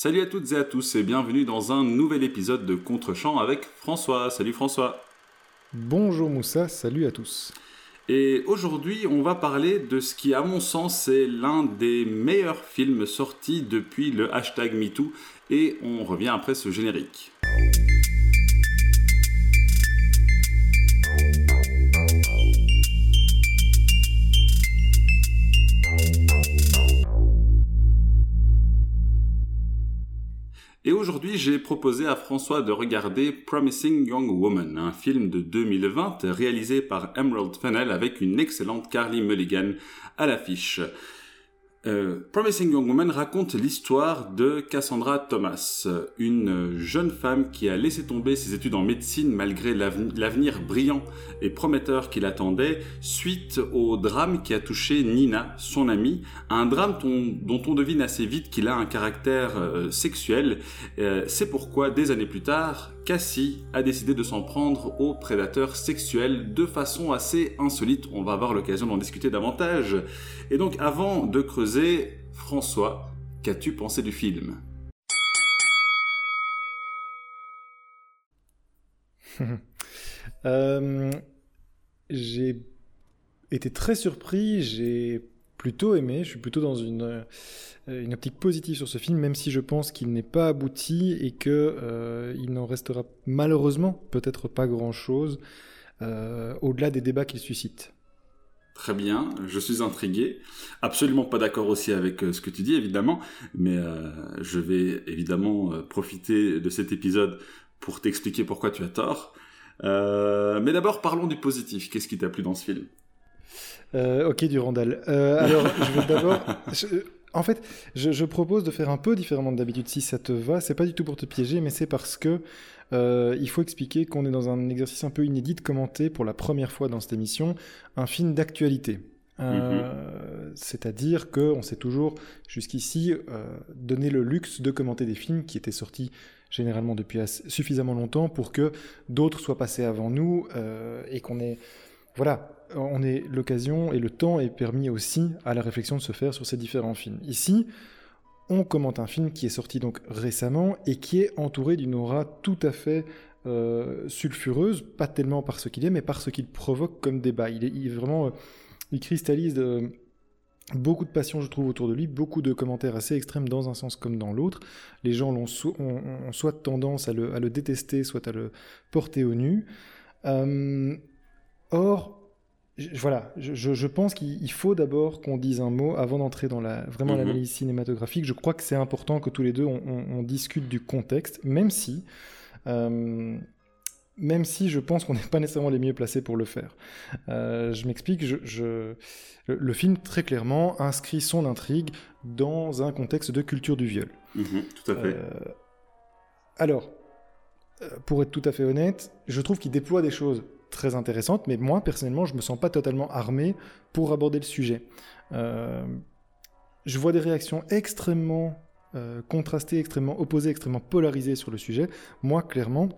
Salut à toutes et à tous et bienvenue dans un nouvel épisode de Contre-champ avec François. Salut François. Bonjour Moussa, salut à tous. Et aujourd'hui, on va parler de ce qui, à mon sens, est l'un des meilleurs films sortis depuis le hashtag MeToo. Et on revient après ce générique. Et aujourd'hui, j'ai proposé à François de regarder Promising Young Woman, un film de 2020 réalisé par Emerald Fennell avec une excellente Carly Mulligan à l'affiche. Euh, Promising Young Woman raconte l'histoire de Cassandra Thomas, une jeune femme qui a laissé tomber ses études en médecine malgré l'avenir brillant et prometteur qui l'attendait suite au drame qui a touché Nina, son amie, un drame dont on devine assez vite qu'il a un caractère euh, sexuel. Euh, c'est pourquoi, des années plus tard, Cassie a décidé de s'en prendre aux prédateurs sexuels de façon assez insolite. On va avoir l'occasion d'en discuter davantage. Et donc, avant de creuser, François, qu'as-tu pensé du film? Euh, J'ai été très surpris, j'ai plutôt aimé, je suis plutôt dans une, une optique positive sur ce film, même si je pense qu'il n'est pas abouti et qu'il euh, n'en restera malheureusement peut-être pas grand-chose euh, au-delà des débats qu'il suscite. Très bien, je suis intrigué. Absolument pas d'accord aussi avec euh, ce que tu dis, évidemment, mais euh, je vais évidemment euh, profiter de cet épisode pour t'expliquer pourquoi tu as tort. mais d'abord, parlons du positif. Qu'est-ce qui t'a plu dans ce film? Ok, Durandal. alors, je vais d'abord... En fait, je, propose de faire un peu différemment d'habitude si ça te va. C'est pas du tout pour te piéger, mais c'est parce que euh, il faut expliquer qu'on est dans un exercice un peu inédit de commenter pour la première fois dans cette émission un film d'actualité. Euh, mhm. C'est-à-dire qu'on s'est toujours jusqu'ici euh, donné le luxe de commenter des films qui étaient sortis généralement depuis suffisamment longtemps pour que d'autres soient passés avant nous et qu'on ait voilà, on est l'occasion et le temps est permis aussi à la réflexion de se faire sur ces différents films. Ici, on commente un film qui est sorti donc récemment et qui est entouré d'une aura tout à fait euh, sulfureuse, pas tellement par ce qu'il est, mais par ce qu'il provoque comme débat. Il est, vraiment, euh, il cristallise euh, beaucoup de passion, je trouve, autour de lui, beaucoup de commentaires assez extrêmes dans un sens comme dans l'autre. Les gens ont, soit tendance à le, à le, détester, soit à le porter au nu. Or, voilà, je, pense qu'il faut d'abord qu'on dise un mot avant d'entrer dans la, vraiment mhm. l'analyse cinématographique. Je crois que c'est important que tous les deux on, discute du contexte, même si, euh, même si je pense qu'on n'est pas nécessairement les mieux placés pour le faire. Euh, je m'explique. Je, le, film très clairement inscrit son intrigue dans un contexte de culture du viol. Mhm, tout à fait. Euh, alors, pour être tout à fait honnête, je trouve qu'il déploie des choses très intéressante, mais moi, personnellement, je me sens pas totalement armé pour aborder le sujet. Euh, je vois des réactions extrêmement euh, contrastées, extrêmement opposées, extrêmement polarisées sur le sujet. Moi, clairement,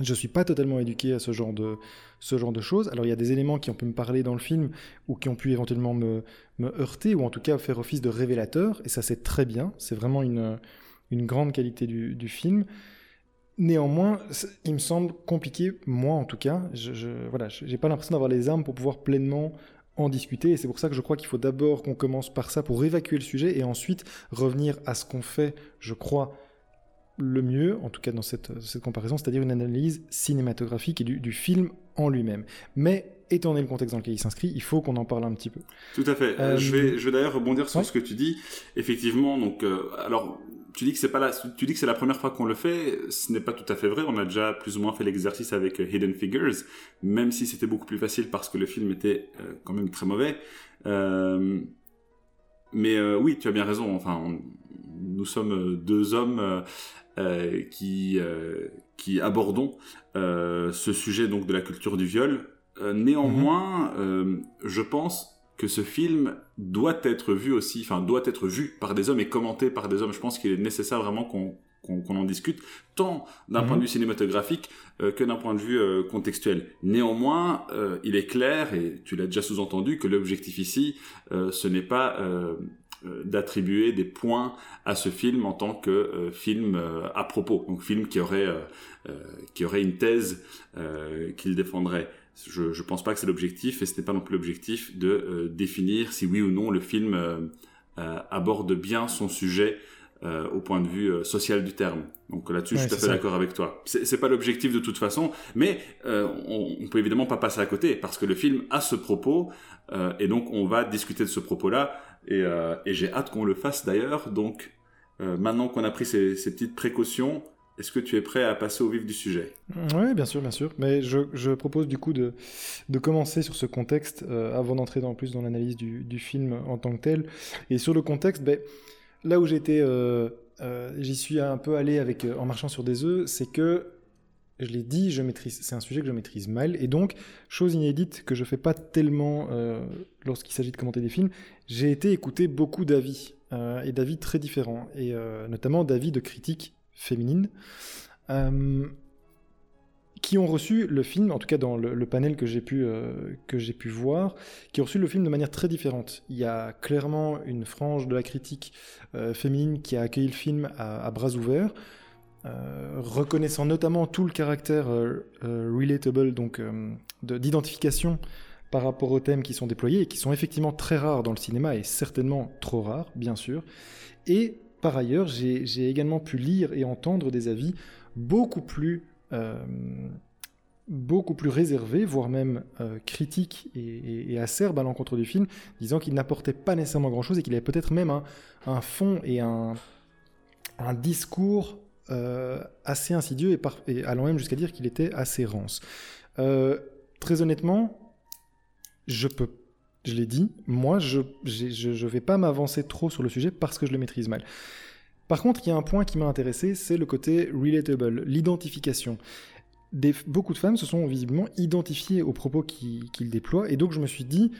je suis pas totalement éduqué à ce genre de ce genre de choses. Alors il y a des éléments qui ont pu me parler dans le film ou qui ont pu éventuellement me, me heurter ou en tout cas faire office de révélateur et ça c'est très bien. C'est vraiment une une grande qualité du, du film. Néanmoins, il me semble compliqué, moi en tout cas, je, je voilà, j'ai pas l'impression d'avoir les armes pour pouvoir pleinement en discuter, et c'est pour ça que je crois qu'il faut d'abord qu'on commence par ça pour évacuer le sujet, et ensuite revenir à ce qu'on fait, je crois, le mieux, en tout cas dans cette, cette comparaison, c'est-à-dire une analyse cinématographique et du, film en lui-même. Mais étant donné le contexte dans lequel il s'inscrit, il faut qu'on en parle un petit peu. Tout à fait. Euh, je vais, je vais d'ailleurs rebondir sur ce que tu dis. Effectivement, donc, euh, alors tu dis que c'est pas la, tu dis que c'est la première fois qu'on le fait. Ce n'est pas tout à fait vrai. On a déjà plus ou moins fait l'exercice avec euh, Hidden Figures, même si c'était beaucoup plus facile parce que le film était euh, quand même très mauvais. Euh, mais oui, tu as bien raison. Enfin, nous sommes deux hommes qui qui abordons ce sujet donc de la culture du viol. néanmoins, mm-hmm. je pense que ce film doit être vu aussi, enfin doit être vu par des hommes et commenté par des hommes. Je pense qu'il est nécessaire vraiment qu'on qu'on en discute, tant d'un point de mhm. vue cinématographique euh, que d'un point de vue euh, contextuel. Néanmoins, euh, il est clair, et tu l'as déjà sous-entendu, que l'objectif ici, ce n'est pas d'attribuer des points à ce film en tant que film à propos, donc film qui aurait qui aurait une thèse qu'il défendrait. Je ne pense pas que c'est l'objectif et ce n'est pas non plus l'objectif de définir si oui ou non le film aborde bien son sujet euh, au point de vue euh, social du terme. Donc là-dessus, je suis tout à fait d'accord avec toi. C'est pas l'objectif de toute façon, mais euh, on, on peut évidemment pas passer à côté parce que le film a ce propos et donc on va discuter de ce propos-là et, et j'ai hâte qu'on le fasse d'ailleurs. Donc maintenant qu'on a pris ces, ces petites précautions, est-ce que tu es prêt à passer au vif du sujet? Oui, bien sûr, bien sûr. Mais je, propose du coup de, de commencer sur ce contexte avant d'entrer en plus dans l'analyse du, du, film en tant que tel. Et sur le contexte, ben, là où j'étais, euh, euh, j'y suis un peu allé avec, euh, en marchant sur des œufs, c'est que je l'ai dit, je maîtrise, c'est un sujet que je maîtrise mal, et donc chose inédite que je fais pas tellement lorsqu'il s'agit de commenter des films, j'ai été écouter beaucoup d'avis et d'avis très différents, et notamment d'avis de critiques féminines qui ont reçu le film, en tout cas dans le, panel que j'ai pu, euh, pu voir, qui ont reçu le film de manière très différente. Il y a clairement une frange de la critique euh, féminine qui a accueilli le film à, bras ouverts, euh, reconnaissant notamment tout le caractère relatable, donc d'identification par rapport aux thèmes qui sont déployés et qui sont effectivement très rares dans le cinéma et certainement trop rares, bien sûr. Et par ailleurs, j'ai également pu lire et entendre des avis beaucoup plus euh, beaucoup plus réservé, voire même euh, critique et, acerbe à l'encontre du film, disant qu'il n'apportait pas nécessairement grand-chose et qu'il avait peut-être même un, fond et un, un discours euh, assez insidieux et, allant même jusqu'à dire qu'il était assez rance. très honnêtement, je peux, je l'ai dit, moi je ne vais pas m'avancer trop sur le sujet parce que je le maîtrise mal. Par contre, il y a un point qui m'a intéressé, c'est le côté relatable, l'identification. beaucoup de femmes se sont visiblement identifiées aux propos qu'il déploie, et donc je me suis dit,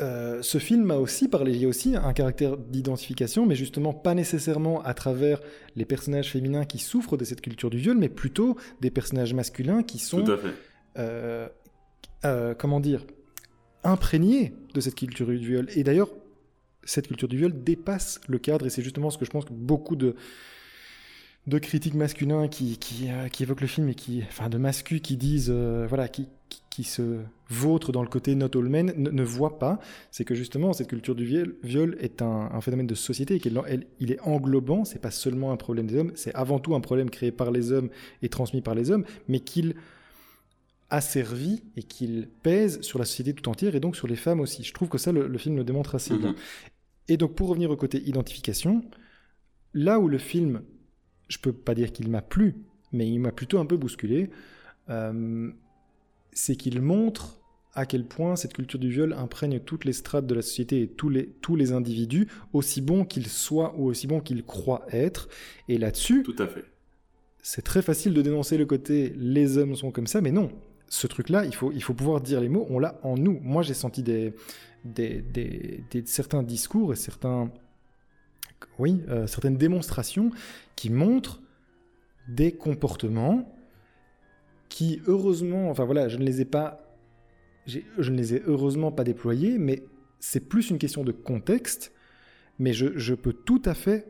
euh, ce film a aussi parlé, il y a aussi un caractère d'identification, mais justement pas nécessairement à travers les personnages féminins qui souffrent de cette culture du viol, mais plutôt des personnages masculins qui sont, euh, euh, comment dire, imprégnés de cette culture du viol. Et d'ailleurs, cette culture du viol dépasse le cadre, et c'est justement ce que je pense que beaucoup de, critiques masculins euh, qui, évoquent le film et qui, enfin, de mascus qui disent, euh, voilà, qui, se vautrent dans le côté not all men, ne, voient pas, c'est que justement cette culture du viol, est un, un, phénomène de société et qu'il il est englobant, c'est pas seulement un problème des hommes, c'est avant tout un problème créé par les hommes et transmis par les hommes, mais qu'il asservi et qu'il pèse sur la société tout entière et donc sur les femmes aussi. Je trouve que ça, le, film le démontre assez bien. Mm-hmm. Et donc pour revenir au côté identification, là où le film, je peux pas dire qu'il m'a plu, mais il m'a plutôt un peu bousculé, euh, c'est qu'il montre à quel point cette culture du viol imprègne toutes les strates de la société et tous les, tous les individus, aussi bons qu'ils soient ou aussi bons qu'ils croient être. Et là-dessus, tout à fait. C'est très facile de dénoncer le côté les hommes sont comme ça, mais non. Ce truc-là, il faut, il faut pouvoir dire les mots, on l'a en nous. Moi, j'ai senti des, des, certains discours et certains, oui, euh, certaines démonstrations qui montrent des comportements qui, heureusement, enfin voilà, je ne les ai pas, je ne les ai heureusement pas déployés, mais c'est plus une question de contexte. Mais je, peux tout à fait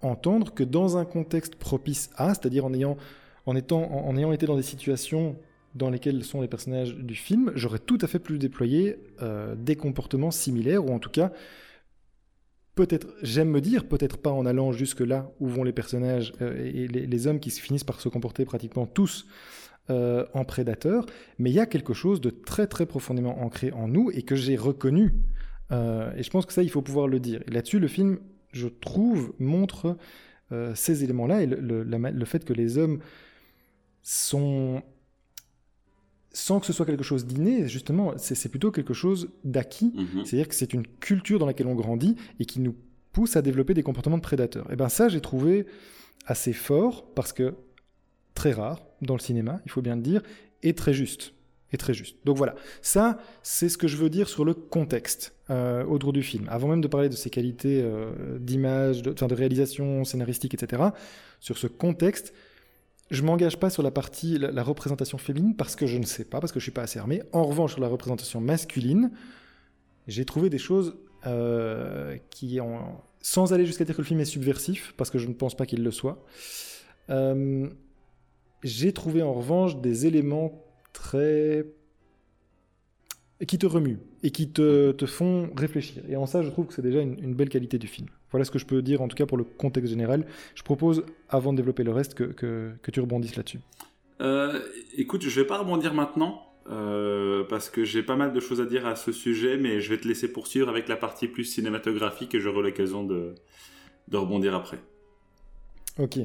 entendre que dans un contexte propice à, c'est-à-dire en ayant, en, étant, en ayant été dans des situations dans lesquels sont les personnages du film, j'aurais tout à fait pu déployer euh, des comportements similaires, ou en tout cas, peut-être, j'aime me dire, peut-être pas en allant jusque là où vont les personnages euh, et les, hommes qui finissent par se comporter pratiquement tous euh, en prédateurs, mais il y a quelque chose de très très profondément ancré en nous et que j'ai reconnu. et je pense que ça, il faut pouvoir le dire. Là-dessus, le film, je trouve, montre ces éléments-là et le fait que les hommes sont sans que ce soit quelque chose d'inné, justement, c'est plutôt quelque chose d'acquis. Mhm. C'est-à-dire que c'est une culture dans laquelle on grandit et qui nous pousse à développer des comportements de prédateurs. Et bien ça, j'ai trouvé assez fort parce que très rare dans le cinéma, il faut bien le dire, et très juste. Et très juste. Donc voilà, ça, c'est ce que je veux dire sur le contexte euh, autour du film. Avant même de parler de ses qualités euh, d'image, de, de réalisation scénaristique, etc., sur ce contexte, je m'engage pas sur la partie, la, représentation féminine, parce que je ne sais pas, parce que je suis pas assez armé. En revanche, sur la représentation masculine, j'ai trouvé des choses qui en... sans aller jusqu'à dire que le film est subversif, parce que je ne pense pas qu'il le soit. J'ai trouvé en revanche des éléments très qui te remuent et qui te, te, font réfléchir. Et en ça, je trouve que c'est déjà une, belle qualité du film. Voilà ce que je peux dire, en tout cas pour le contexte général. Je propose, avant de développer le reste, que, que, tu rebondisses là-dessus. Euh, écoute, je vais pas rebondir maintenant, euh, parce que j'ai pas mal de choses à dire à ce sujet, mais je vais te laisser poursuivre avec la partie plus cinématographique et j'aurai l'occasion de, de rebondir après. Ok.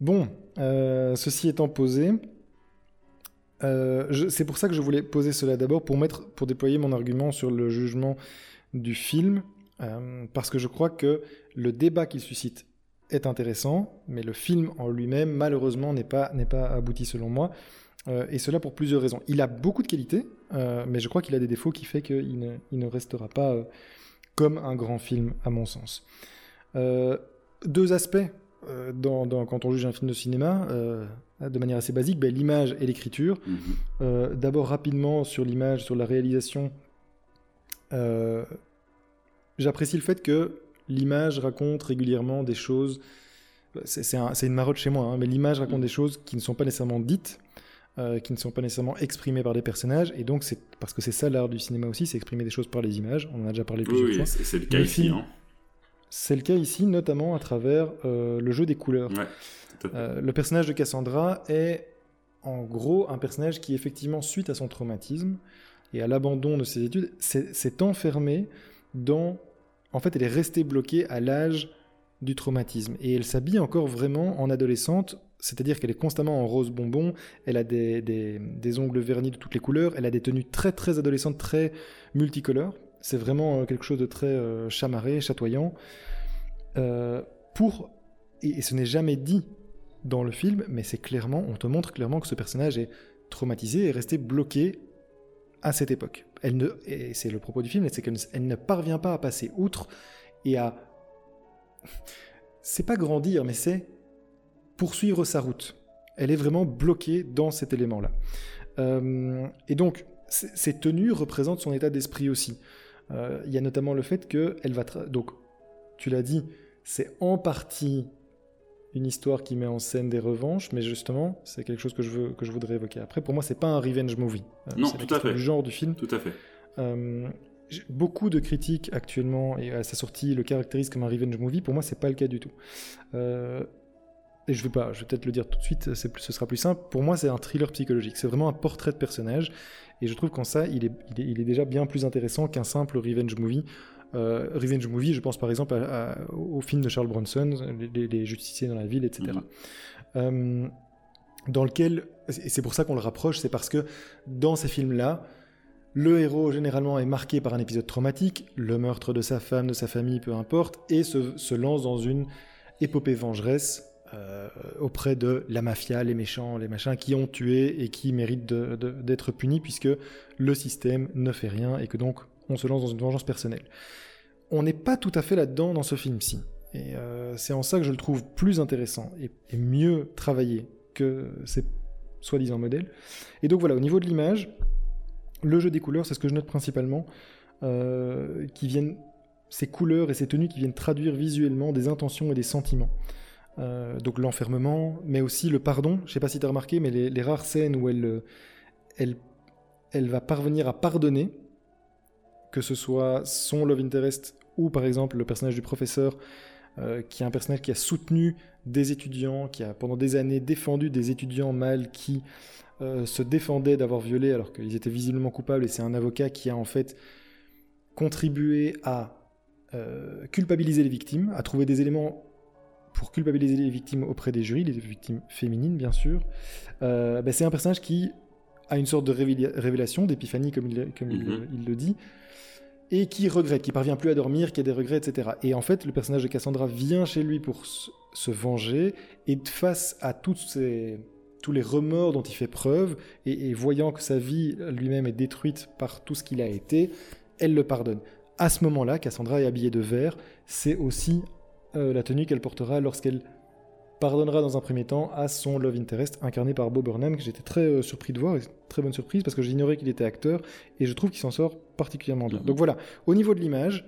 Bon, euh, ceci étant posé, euh, c'est pour ça que je voulais poser cela d'abord, pour, mettre, pour déployer mon argument sur le jugement du film, euh, parce que je crois que le débat qu'il suscite est intéressant, mais le film en lui-même, malheureusement, n'est pas, pas abouti selon moi. Euh, et cela pour plusieurs raisons. Il a beaucoup de qualités, mais je crois qu'il a des défauts qui fait qu'il ne, il ne restera pas comme un grand film, à mon sens. deux aspects dans, quand on juge un film de cinéma de manière assez basique, ben, l'image et l'écriture. Mhm. Euh, d'abord rapidement sur l'image, sur la réalisation. Euh, j'apprécie le fait que l'image raconte régulièrement des choses. C'est une marotte chez moi, hein, mais l'image raconte mhm. des choses qui ne sont pas nécessairement dites, euh, qui ne sont pas nécessairement exprimées par des personnages. Et donc, c'est parce que c'est ça l'art du cinéma aussi, c'est exprimer des choses par les images. On en a déjà parlé plusieurs oui, fois. C'est le cas ici. Hein. C'est le cas ici, notamment à travers le jeu des couleurs. Ouais. Euh, le personnage de Cassandra est en gros un personnage qui, effectivement, suite à son traumatisme et à l'abandon de ses études, s'est enfermée dans... En fait, elle est restée bloquée à l'âge du traumatisme. Et elle s'habille encore vraiment en adolescente, c'est-à-dire qu'elle est constamment en rose bonbon, elle a des, des, ongles vernis de toutes les couleurs, elle a des tenues très très adolescentes, très multicolores. C'est vraiment euh, quelque chose de très euh, chamarré, chatoyant. pour, et ce n'est jamais dit dans le film, mais c'est clairement, on te montre clairement que ce personnage est traumatisé et resté bloqué à cette époque. Elle ne, et c'est le propos du film, c'est qu'elle ne parvient pas à passer outre et à, c'est pas grandir, mais c'est poursuivre sa route. Elle est vraiment bloquée dans cet élément-là. Euh, et donc, ces tenues représentent son état d'esprit aussi. Euh, il y a notamment le fait qu'elle va... Donc, tu l'as dit, c'est en partie une histoire qui met en scène des revanches, mais justement, c'est quelque chose que je, veux, que je voudrais évoquer après. Pour moi, c'est pas un revenge movie. Euh, non, tout à fait. du genre du film. Tout à fait. Euh, beaucoup de critiques actuellement, et à sa sortie, le caractérisent comme un revenge movie. Pour moi, c'est pas le cas du tout. Euh, et je vais pas, je vais peut-être le dire tout de suite, c'est ce sera plus simple. Pour moi, c'est un thriller psychologique. C'est vraiment un portrait de personnage. Et je trouve qu'en ça, il est, il est, il est déjà bien plus intéressant qu'un simple revenge movie. Euh, revenge movie, je pense par exemple au film de Charles Bronson, les, justiciers dans la ville, etc. Mhm. Euh, dans lequel, et c'est pour ça qu'on le rapproche, c'est parce que dans ces films-là, le héros généralement est marqué par un épisode traumatique, le meurtre de sa femme, de sa famille, peu importe, et se, lance dans une épopée vengeresse euh, auprès de la mafia, les méchants, les machins qui ont tué et qui méritent d'être punis puisque le système ne fait rien et que donc on se lance dans une vengeance personnelle on n'est pas tout à fait là-dedans dans ce film-ci. Et euh, c'est en ça que je le trouve plus intéressant et, mieux travaillé que ces soi-disant modèles. Et donc voilà, au niveau de l'image, le jeu des couleurs, c'est ce que je note principalement, euh, qui viennent, ces couleurs et ces tenues qui viennent traduire visuellement des intentions et des sentiments. Euh, donc l'enfermement, mais aussi le pardon. Je sais pas si tu as remarqué, mais les, rares scènes où elle, elle, elle va parvenir à pardonner, que ce soit son love interest ou par exemple le personnage du professeur, euh, qui est un personnage qui a soutenu des étudiants, qui a pendant des années défendu des étudiants mâles qui euh, se défendaient d'avoir violé alors qu'ils étaient visiblement coupables, et c'est un avocat qui a en fait contribué à euh, culpabiliser les victimes, à trouver des éléments pour culpabiliser les victimes auprès des jurys, les victimes féminines bien sûr. Ben, c'est un personnage qui a une sorte de révélation, d'épiphanie comme, il, comme mm-hmm. il le dit, et qui regrette, qui parvient plus à dormir, qui a des regrets, etc. Et en fait, le personnage de Cassandra vient chez lui pour se venger, et face à toutes ces, tous les remords dont il fait preuve, et, voyant que sa vie lui-même est détruite par tout ce qu'il a été, elle le pardonne. À ce moment-là, Cassandra est habillée de vert, c'est aussi euh, la tenue qu'elle portera lorsqu'elle pardonnera dans un premier temps à son love interest incarné par Bob Burnham que j'étais très euh, surpris de voir, et très bonne surprise parce que j'ignorais qu'il était acteur et je trouve qu'il s'en sort particulièrement bien. Donc voilà, au niveau de l'image,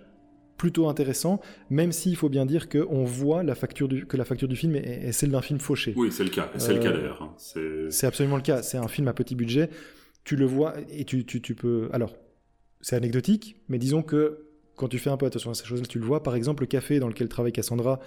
plutôt intéressant, même s'il faut bien dire que on voit la facture du, que la facture du film est, celle d'un film fauché. Oui, c'est le cas. C'est le cas Euh, d'ailleurs. hein. C'est C'est absolument le cas. C'est un film à petit budget. Tu le vois et tu, tu, tu peux. Alors, c'est anecdotique, mais disons que quand tu fais un peu attention à ces choses-là, tu le vois. Par exemple, le café dans lequel travaille Cassandra,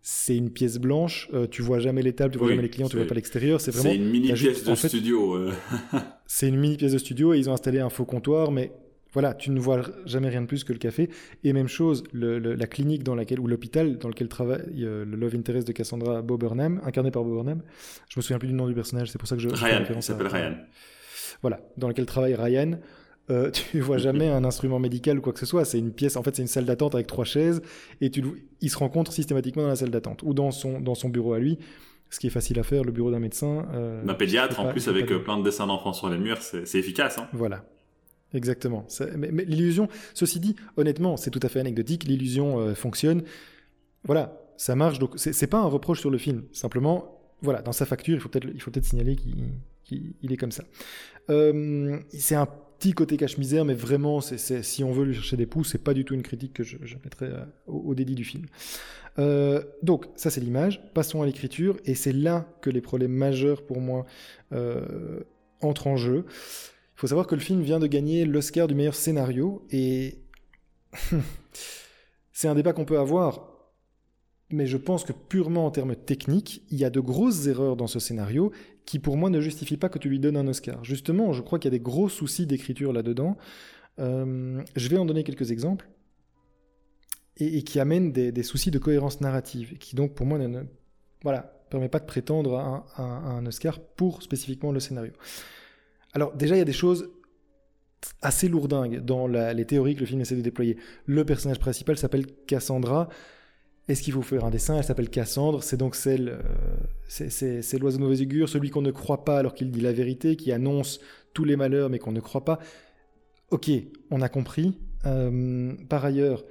c'est une pièce blanche. euh, tu vois jamais les tables, tu vois Oui, jamais les clients, tu vois pas l'extérieur. C'est vraiment. c'est une mini pièce juste- de en fait, studio. euh. C'est une mini pièce de studio et ils ont installé un faux comptoir, mais voilà, tu ne vois jamais rien de plus que le café. Et même chose, le- le- la clinique dans laquelle, ou l'hôpital dans lequel travaille euh, le love interest de Cassandra, Bob Burnham, incarné par Bob Burnham. Je me souviens plus du nom du personnage, c'est pour ça que je. je Ryan, il référence à- s'appelle Ryan. Voilà, dans lequel travaille Ryan. Euh, tu vois jamais un instrument médical ou quoi que ce soit. C'est une pièce, en fait, c'est une salle d'attente avec trois chaises et tu, il se rencontre systématiquement dans la salle d'attente ou dans son, dans son bureau à lui, ce qui est facile à faire, le bureau d'un médecin. euh, D'un pédiatre, en plus, avec euh, plein de dessins d'enfants sur les murs, c'est efficace. Hein. Voilà. Exactement. Ça- mais mais l'illusion, ceci dit, honnêtement, c'est tout à fait anecdotique. L'illusion euh, fonctionne. Voilà, ça marche. Donc, c'est pas un reproche sur le film. Simplement, voilà, dans sa facture, il faut peut-être signaler qu'il qu'il- il est comme ça. Euh, c'est un côté cache-misère, mais vraiment, c'est si on veut lui chercher des pouces, c'est pas du tout une critique que je, mettrais euh, au, au dédit du film. Euh, donc, ça c'est l'image. Passons à l'écriture, et c'est là que les problèmes majeurs pour moi euh, entrent en jeu. Il faut savoir que le film vient de gagner l'Oscar du meilleur scénario, et c'est un débat qu'on peut avoir, mais je pense que purement en termes techniques, il y a de grosses erreurs dans ce scénario qui pour moi ne justifient pas que tu lui donnes un Oscar. Justement, je crois qu'il y a des gros soucis d'écriture là-dedans. Euh, je vais en donner quelques exemples. Et, qui amènent des, soucis de cohérence narrative, et qui donc pour moi ne, voilà, permet pas de prétendre à un, Oscar pour spécifiquement le scénario. Alors déjà, il y a des choses assez lourdingues dans les théories que le film essaie de déployer. Le personnage principal s'appelle Cassandra. Est-ce qu'il faut faire un dessin? Elle s'appelle Cassandre. C'est donc celle, euh, c'est- l'oiseau de mauvais augure, celui qu'on ne croit pas alors qu'il dit la vérité, qui annonce tous les malheurs mais qu'on ne croit pas. Ok, on a compris. Euh, par ailleurs,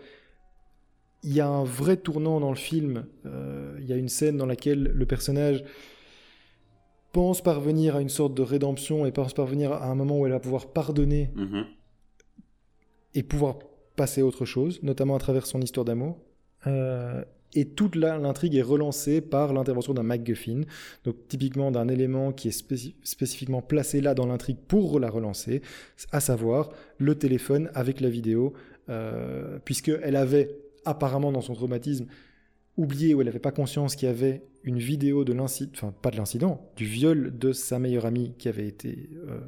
il y a un vrai tournant dans le film. Euh, il y a une scène dans laquelle le personnage pense parvenir à une sorte de rédemption et pense parvenir à un moment où elle va pouvoir pardonner Mhm. et pouvoir passer à autre chose, notamment à travers son histoire d'amour. Euh, et toute l'intrigue est relancée par l'intervention d'un MacGuffin, donc typiquement d'un élément qui est spéci- spécifiquement placé là dans l'intrigue pour la relancer, à savoir le téléphone avec la vidéo, euh, puisqu'elle avait apparemment dans son traumatisme oublié ou elle n'avait pas conscience qu'il y avait une vidéo de l'incident, enfin pas de l'incident, du viol de sa meilleure amie qui avait été euh,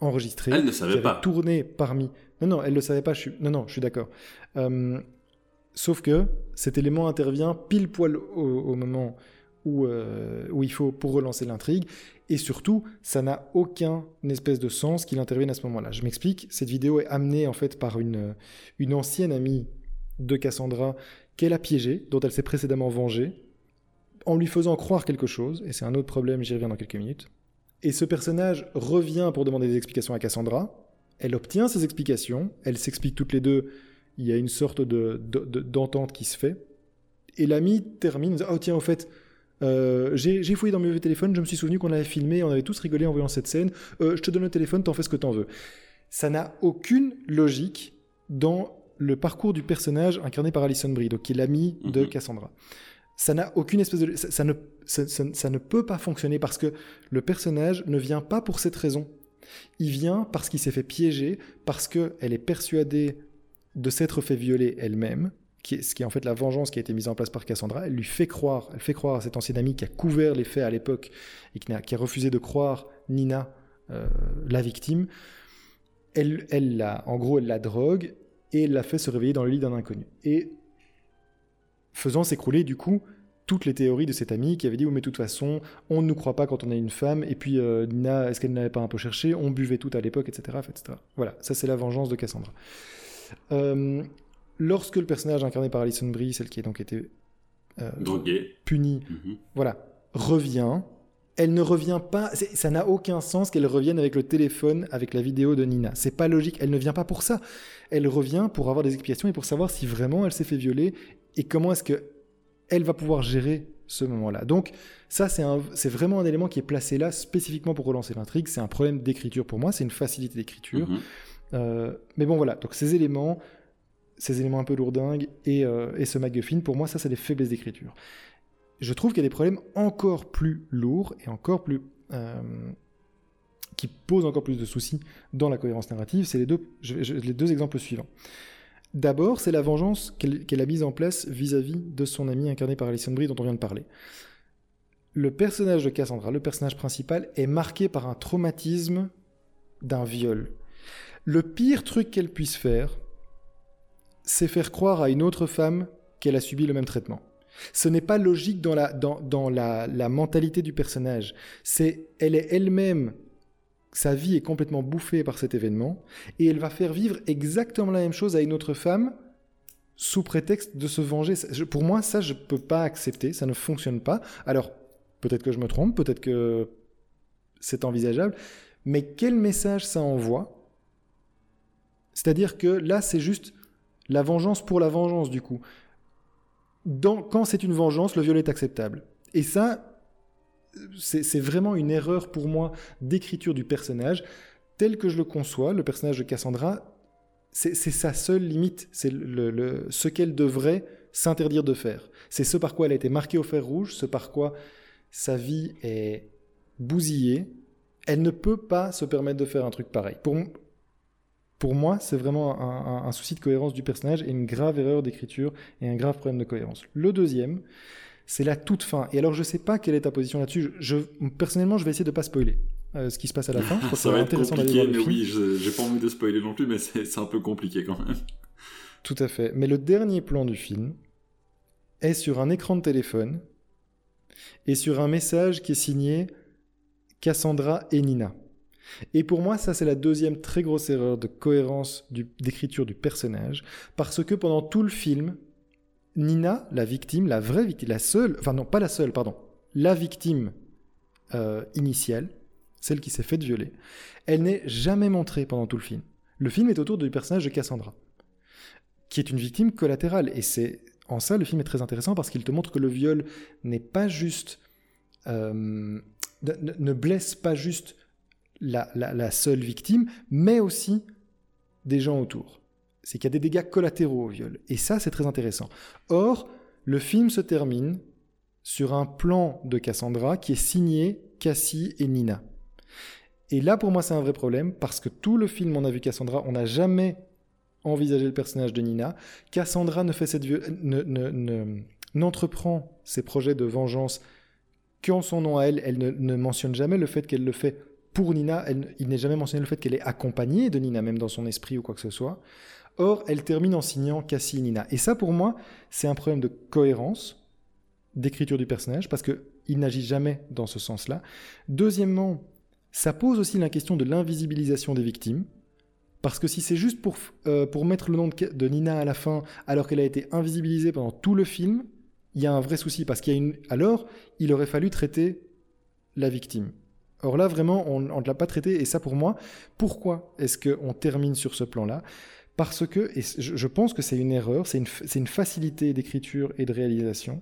enregistrée. Elle ne qui savait avait pas. tourné parmi. Non, non, elle ne le savait pas. Je suis... Non, non, je suis d'accord. Euh, sauf que cet élément intervient pile poil au, moment où, euh, où il faut pour relancer l'intrigue. Et surtout, ça n'a aucun espèce de sens qu'il intervienne à ce moment-là. Je m'explique. Cette vidéo est amenée en fait par une, une ancienne amie de Cassandra qu'elle a piégée, dont elle s'est précédemment vengée, en lui faisant croire quelque chose. Et c'est un autre problème, j'y reviens dans quelques minutes. Et ce personnage revient pour demander des explications à Cassandra. Elle obtient ces explications. Elles s'expliquent toutes les deux. Il y a une sorte de, de- de- d'entente qui se fait. Et l'ami termine Oh, tiens, au fait, euh, j'ai, fouillé dans mes vieux téléphones. Je me suis souvenu qu'on avait filmé. On avait tous rigolé en voyant cette scène. Euh, je te donne le téléphone, t'en fais ce que t'en veux. Ça n'a aucune logique dans le parcours du personnage incarné par Alison Brie, donc qui est l'ami de Mhm. Cassandra. Ça n'a aucune espèce de. Ça, ça ne, ça- ça- ça ne peut pas fonctionner parce que le personnage ne vient pas pour cette raison. Il vient parce qu'il s'est fait piéger, parce qu'elle est persuadée de s'être fait violer elle-même, ce qui est en fait la vengeance qui a été mise en place par Cassandra. Elle lui fait croire, elle fait croire à cette ancienne amie qui a couvert les faits à l'époque et qui, a refusé de croire Nina, euh, la victime. Elle, elle l'a, en gros, elle la drogue et elle l'a fait se réveiller dans le lit d'un inconnu. Et faisant s'écrouler du coup toutes les théories de cet ami qui avait dit oui mais de toute façon on ne nous croit pas quand on est une femme et puis euh, Nina est-ce qu'elle n'avait pas un peu cherché? On buvait tout à l'époque etc, etc. voilà ça c'est la vengeance de Cassandra Euh, lorsque le personnage incarné par Alison Brie celle qui a donc été euh, punie Mhm. voilà, revient. Elle ne revient pas, ça n'a aucun sens qu'elle revienne avec le téléphone, avec la vidéo de Nina. C'est pas logique, elle ne vient pas pour ça. Elle revient pour avoir des explications et pour savoir si vraiment elle s'est fait violer et comment est-ce que elle va pouvoir gérer ce moment-là. Donc ça, c'est vraiment un élément qui est placé là spécifiquement pour relancer l'intrigue. C'est un problème d'écriture pour moi, c'est une facilité d'écriture. Mhm. Euh, mais bon, voilà. Donc ces éléments, ces éléments un peu lourdingues et, euh, et ce MacGuffin, pour moi, ça, c'est des faiblesses d'écriture. Je trouve qu'il y a des problèmes encore plus lourds et encore plus. Euh, qui posent encore plus de soucis dans la cohérence narrative. C'est les deux, les deux exemples suivants. D'abord, c'est la vengeance qu'elle a mise en place vis-à-vis de son ami incarné par Alison Brie dont on vient de parler. Le personnage de Cassandra, le personnage principal, est marqué par un traumatisme d'un viol. Le pire truc qu'elle puisse faire, c'est faire croire à une autre femme qu'elle a subi le même traitement. Ce n'est pas logique dans la, dans, dans la, la mentalité du personnage. C'est, elle est elle-même sa vie est complètement bouffée par cet événement, et elle va faire vivre exactement la même chose à une autre femme sous prétexte de se venger. Pour moi, ça, je ne peux pas accepter, ça ne fonctionne pas. Alors, peut-être que je me trompe, peut-être que c'est envisageable, mais quel message ça envoie C'est-à-dire que là, c'est juste la vengeance pour la vengeance, du coup. quand c'est une vengeance, le viol est acceptable. Et ça, c'est vraiment une erreur pour moi d'écriture du personnage. Tel que je le conçois, le personnage de Cassandra, c'est sa seule limite, c'est ce qu'elle devrait s'interdire de faire. C'est ce par quoi elle a été marquée au fer rouge, ce par quoi sa vie est bousillée. Elle ne peut pas se permettre de faire un truc pareil. Pour moi, c'est vraiment un, un, souci de cohérence du personnage et une grave erreur d'écriture et un grave problème de cohérence. Le deuxième, c'est la toute fin. Et alors, je sais pas quelle est ta position là-dessus. Je, personnellement, je vais essayer de pas spoiler euh, ce qui se passe à la fin. ça va être compliqué, mais oui, j'ai pas envie de spoiler non plus, mais c'est un peu compliqué quand même. Tout à fait. Mais le dernier plan du film est sur un écran de téléphone et sur un message qui est signé Cassandra et Nina. Et pour moi, ça c'est la deuxième très grosse erreur de cohérence d'écriture du personnage, parce que pendant tout le film, Nina, la victime, la vraie victime, la seule, enfin non, pas la seule, pardon, la victime euh, initiale, celle qui s'est faite violer, elle n'est jamais montrée pendant tout le film. Le film est autour du personnage de Cassandra, qui est une victime collatérale. Et c'est en ça le film est très intéressant parce qu'il te montre que le viol n'est pas juste, euh, ne, blesse pas juste la seule victime, mais aussi des gens autour c'est qu'il y a des dégâts collatéraux au viol. Et ça, c'est très intéressant. Or, le film se termine sur un plan de Cassandra qui est signé Cassie et Nina. Et là, pour moi, c'est un vrai problème, parce que tout le film, on a vu Cassandra, on n'a jamais envisagé le personnage de Nina. Cassandra ne fait cette n'entreprend ses projets de vengeance qu'en son nom à elle. Elle ne, mentionne jamais le fait qu'elle le fait pour Nina. il n'est jamais mentionné le fait qu'elle est accompagnée de Nina, même dans son esprit ou quoi que ce soit. Or, elle termine en signant Cassie et Nina. Et ça, pour moi, c'est un problème de cohérence d'écriture du personnage, parce qu'il n'agit jamais dans ce sens-là. Deuxièmement, ça pose aussi la question de l'invisibilisation des victimes, parce que si c'est juste pour, euh, pour mettre le nom de, Nina à la fin, alors qu'elle a été invisibilisée pendant tout le film, il y a un vrai souci, parce qu'il y a une... Alors, il aurait fallu traiter la victime. Or là, vraiment, on ne l'a pas traité, et ça pour moi, pourquoi est-ce qu'on termine sur ce plan-là? Parce que, et je pense que c'est une erreur, c'est une, facilité d'écriture et de réalisation,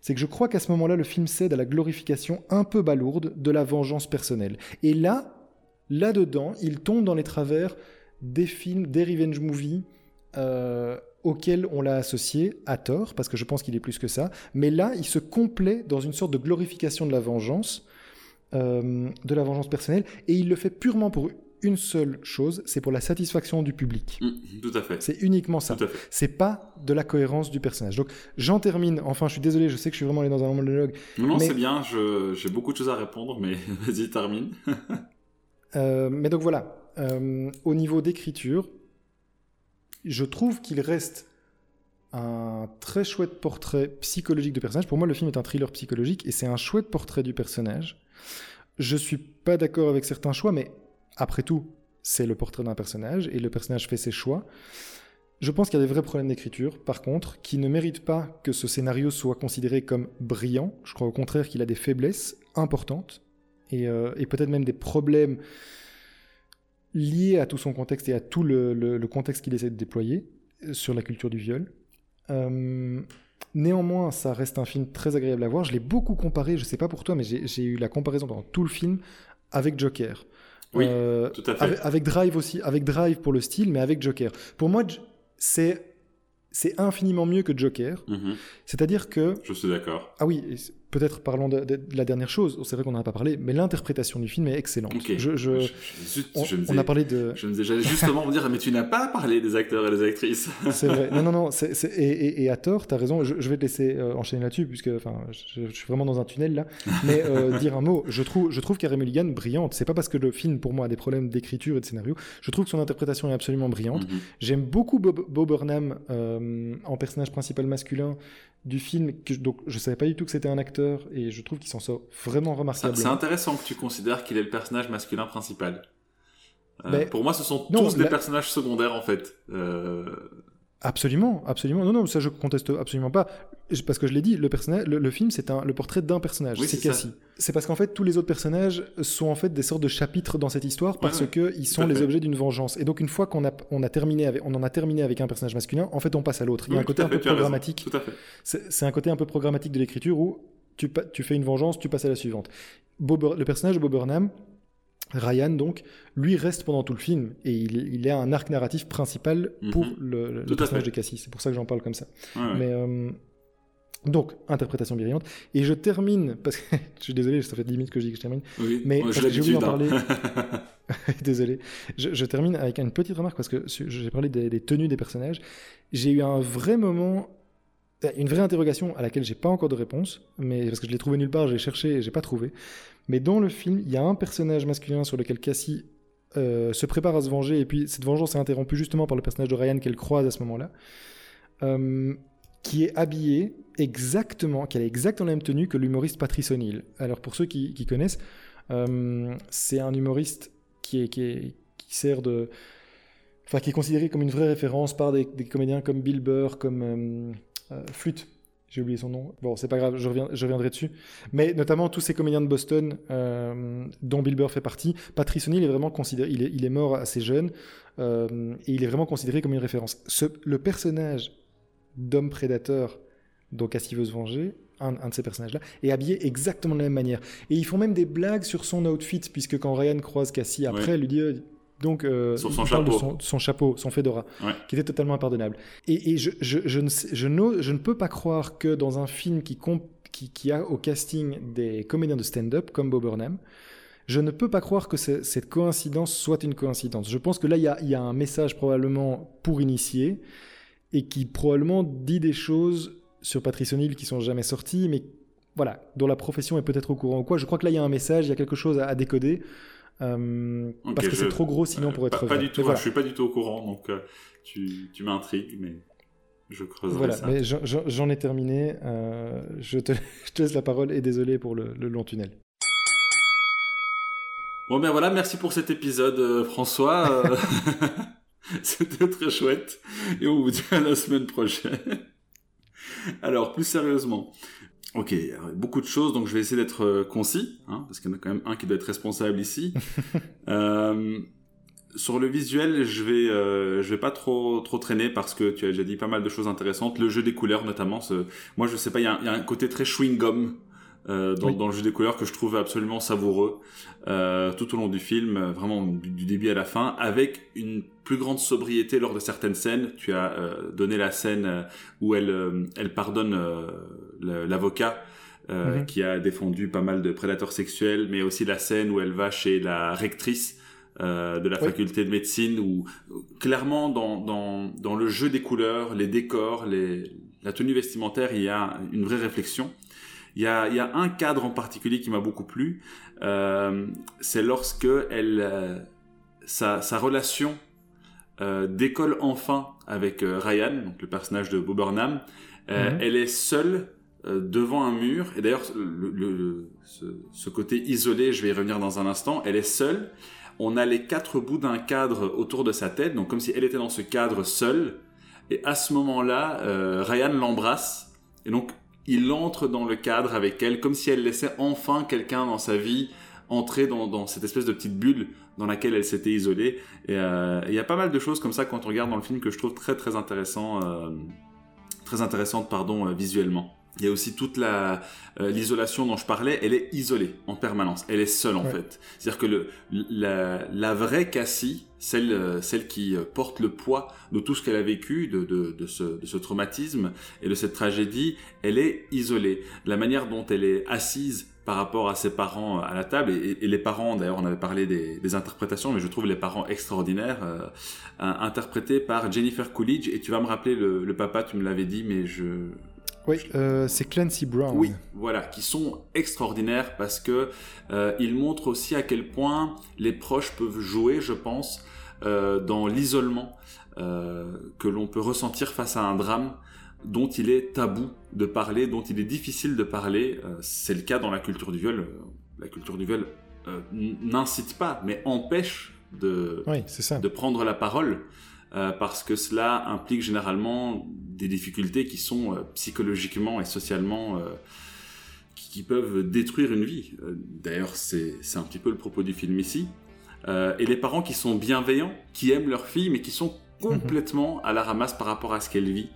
c'est que je crois qu'à ce moment-là, le film cède à la glorification un peu balourde de la vengeance personnelle. Et là, là-dedans, il tombe dans les travers des films, des revenge movies, euh, auxquels on l'a associé à tort, parce que je pense qu'il est plus que ça. Mais là, il se complaît dans une sorte de glorification de la vengeance, euh, de la vengeance personnelle, et il le fait purement pour une seule chose, c'est pour la satisfaction du public. Mm, tout à fait. C'est uniquement ça. C'est pas de la cohérence du personnage. Donc j'en termine. Enfin, je suis désolé, je sais que je suis vraiment allé dans un monologue. Non, non, c'est bien. J'ai beaucoup de choses à répondre, mais vas-y, termine. Euh, mais donc voilà. Euh, au niveau d'écriture, je trouve qu'il reste un très chouette portrait psychologique du personnage. Pour moi, le film est un thriller psychologique et c'est un chouette portrait du personnage. Je suis pas d'accord avec certains choix, mais après tout, c'est le portrait d'un personnage et le personnage fait ses choix. Je pense qu'il y a des vrais problèmes d'écriture, par contre, qui ne méritent pas que ce scénario soit considéré comme brillant. Je crois au contraire qu'il a des faiblesses importantes et, euh, peut-être même des problèmes liés à tout son contexte et à tout le, contexte qu'il essaie de déployer sur la culture du viol. Euh, néanmoins, ça reste un film très agréable à voir. Je l'ai beaucoup comparé, je sais pas pour toi, mais j'ai eu la comparaison dans tout le film avec Joker. Oui, euh, tout à fait. Avec, Drive aussi, avec Drive pour le style, mais avec Joker. Pour moi, c'est c'est infiniment mieux que Joker. Mhm. C'est-à-dire que. Je suis d'accord. Ah oui, peut-être parlons de, de- de la dernière chose, c'est vrai qu'on n'en a pas parlé, mais l'interprétation du film est excellente. Ok. Je, je- Je- zut, on, je me on disais- a parlé de. Je me disais, justement me dire, mais tu n'as pas parlé des acteurs et des actrices. C'est vrai. Non, non, non. et, et- et à tort, tu as raison. Je, vais te laisser euh, enchaîner là-dessus, puisque enfin, je, suis vraiment dans un tunnel là. Mais euh, dire un mot, je trouve, je trouve Carey Mulligan brillante. C'est pas parce que le film, pour moi, a des problèmes d'écriture et de scénario. Je trouve que son interprétation est absolument brillante. Mhm. J'aime beaucoup Bob, Bob Burnham euh, en personnage principal masculin du film. Que, donc, je savais pas du tout que c'était un acteur, et je trouve qu'il s'en sort vraiment remarquablement. C'est intéressant que tu considères qu'il est le personnage masculin principal. Euh, Mais- pour moi, ce sont Non, tous des la- personnages secondaires en fait. Euh, Absolument, absolument. Non, non, ça je conteste absolument pas. Parce que je l'ai dit, le, personnage, le, le film, c'est le portrait d'un personnage. Oui, c'est. Cassie. C'est parce qu'en fait, tous les autres personnages sont en fait des sortes de chapitres dans cette histoire parce ouais. que ils sont les fait. objets d'une vengeance. Et donc, une fois qu'on a, on a terminé avec, on en a terminé avec un personnage masculin, en fait, on passe à l'autre. Il y a oui, un côté un peu programmatique. C'est un côté un peu programmatique de l'écriture où tu, fais une vengeance, tu passes à la suivante. Bob- le personnage de Bob Burnham, Ryan donc, lui reste pendant tout le film et il, il a un arc narratif principal pour Mhm. le, le personnage fait. de Cassie. C'est pour ça que j'en parle comme ça. Ouais, ouais. Mais euh, donc interprétation brillante et je termine parce que je suis désolé, ça fait 10 minutes que je dis que je termine. Oui, mais j'ai voulu l'habitude. en hein. Désolé. Je, je termine avec une petite remarque parce que j'ai parlé des, des tenues des personnages. J'ai eu un vrai moment, une vraie interrogation à laquelle j'ai pas encore de réponse, mais parce que je l'ai trouvé nulle part, j'ai cherché et j'ai pas trouvé. Mais dans le film, il y a un personnage masculin sur lequel Cassie euh, se prépare à se venger et puis cette vengeance est interrompue justement par le personnage de Ryan qu'elle croise à ce moment-là, euh, qui est habillé exactement, qui a exactement la même tenue que l'humoriste Patrice O'Neill. Alors pour ceux qui, connaissent, euh, c'est un humoriste qui, est, qui, est- qui sert de. Enfin, qui est considéré comme une vraie référence par des, des comédiens comme Bill Burr, comme euh, Flute. J'ai oublié son nom. Bon, c'est pas grave, je, reviens, je reviendrai dessus. Mais notamment tous ces comédiens de Boston, euh, dont Bill Burr fait partie. Patrice O'Neill est vraiment considéré. Il est, il est mort assez jeune euh, et il est vraiment considéré comme une référence. Ce- le personnage d'homme prédateur dont Cassie veut se venger, un, un de ces personnages-là, est habillé exactement de la même manière. Et ils font même des blagues sur son outfit, puisque quand Ryan croise Cassie après, Ouais. elle lui dit. Donc, euh, son chapeau. son, son chapeau, son fedora, Ouais. qui était totalement impardonnable. Et, et je, je, je ne sais- je, ne peux pas croire que dans un film qui, comp- qui, qui a au casting des comédiens de stand-up comme Bob Burnham, je ne peux pas croire que ce- cette coïncidence soit une coïncidence. Je pense que là, il y a, il y a un message probablement pour initier et qui probablement dit des choses sur Patrice O'Neill qui sont jamais sorties, mais voilà, dont la profession est peut-être au courant ou quoi. Je crois que là, il y a un message, il y a quelque chose à, à décoder. Euh, parce que je- c'est trop gros sinon Euh, pour être pas, pas vrai. du tout. Voilà. Je suis pas du tout au courant, donc euh, tu, tu m'intrigues, mais je creuserai Voilà, ça. mais j'en- ai terminé. euh, je, te, je te laisse la parole et désolé pour le, le long tunnel. Bon ben voilà, merci pour cet épisode, François. C'était très chouette. Et on vous dit à la semaine prochaine. Alors, plus sérieusement. Ok, alors, beaucoup de choses, donc je vais essayer d'être euh, concis, hein, parce qu'il y en a quand même un qui doit être responsable ici. Euh, sur le visuel, je vais, euh, je vais pas trop, trop traîner parce que tu as déjà dit pas mal de choses intéressantes. Le jeu des couleurs, notamment. ce- Moi, je sais pas, y, il y a un côté très chewing gum euh, dans, Oui. dans le jeu des couleurs que je trouve absolument savoureux euh, tout au long du film, euh, vraiment du, du début à la fin, avec une plus grande sobriété lors de certaines scènes. Tu as donné la scène où elle, elle pardonne l'avocat. Mhm. qui a défendu pas mal de prédateurs sexuels, mais aussi la scène où elle va chez la rectrice euh, de la Oui. faculté de médecine, où où, clairement dans, dans, dans le jeu des couleurs, les décors, les, la tenue vestimentaire, il y a une vraie réflexion. Il y a, il y a un cadre en particulier qui m'a beaucoup plu, euh, c'est lorsque elle, euh, sa, sa relation euh, décolle enfin avec Ryan, donc le personnage de Bob Burnham. Euh, Mhm. Elle est seule devant un mur, et d'ailleurs le, le- le- ce, ce côté isolé, je vais y revenir dans un instant, elle est seule. On a les quatre bouts d'un cadre autour de sa tête, donc comme si elle était dans ce cadre seule. Et à ce moment-là, euh, Ryan l'embrasse, et donc il entre dans le cadre avec elle, comme si elle laissait enfin quelqu'un dans sa vie entrer dans, dans cette espèce de petite bulle dans laquelle elle s'était isolée. Et euh, il y a pas mal de choses comme ça quand on regarde dans le film que je trouve très très intéressant, euh, très intéressantes pardon euh, visuellement. Il y a aussi toute la l'isolation dont je parlais, elle est isolée en permanence, elle est seule en fait. C'est-à-dire que le, la, la vraie Cassie, celle, celle qui porte le poids de tout ce qu'elle a vécu, de, de, de, ce, de ce traumatisme et de cette tragédie, elle est isolée. La manière dont elle est assise par rapport à ses parents à la table. Et, les parents, d'ailleurs, on avait parlé des, interprétations, mais je trouve les parents extraordinaires, euh, interprétés par Jennifer Coolidge. Et tu vas me rappeler le, papa, tu me l'avais dit, mais je... Oui, euh, c'est Clancy Brown. Oui, voilà, qui sont extraordinaires parce que euh, ils montrent aussi à quel point les proches peuvent jouer, je pense, dans l'isolement que l'on peut ressentir face à un drame dont il est tabou de parler, dont il est difficile de parler. Euh, c'est le cas dans la culture du viol. Euh, la culture du viol euh, n'incite pas, mais empêche de, de prendre la parole. Parce que cela implique généralement des difficultés qui sont psychologiquement et socialement qui, peuvent détruire une vie. D'ailleurs, c'est un petit peu le propos du film ici. et les parents qui sont bienveillants, qui aiment leur fille, mais qui sont complètement à la ramasse par rapport à ce qu'elle vit.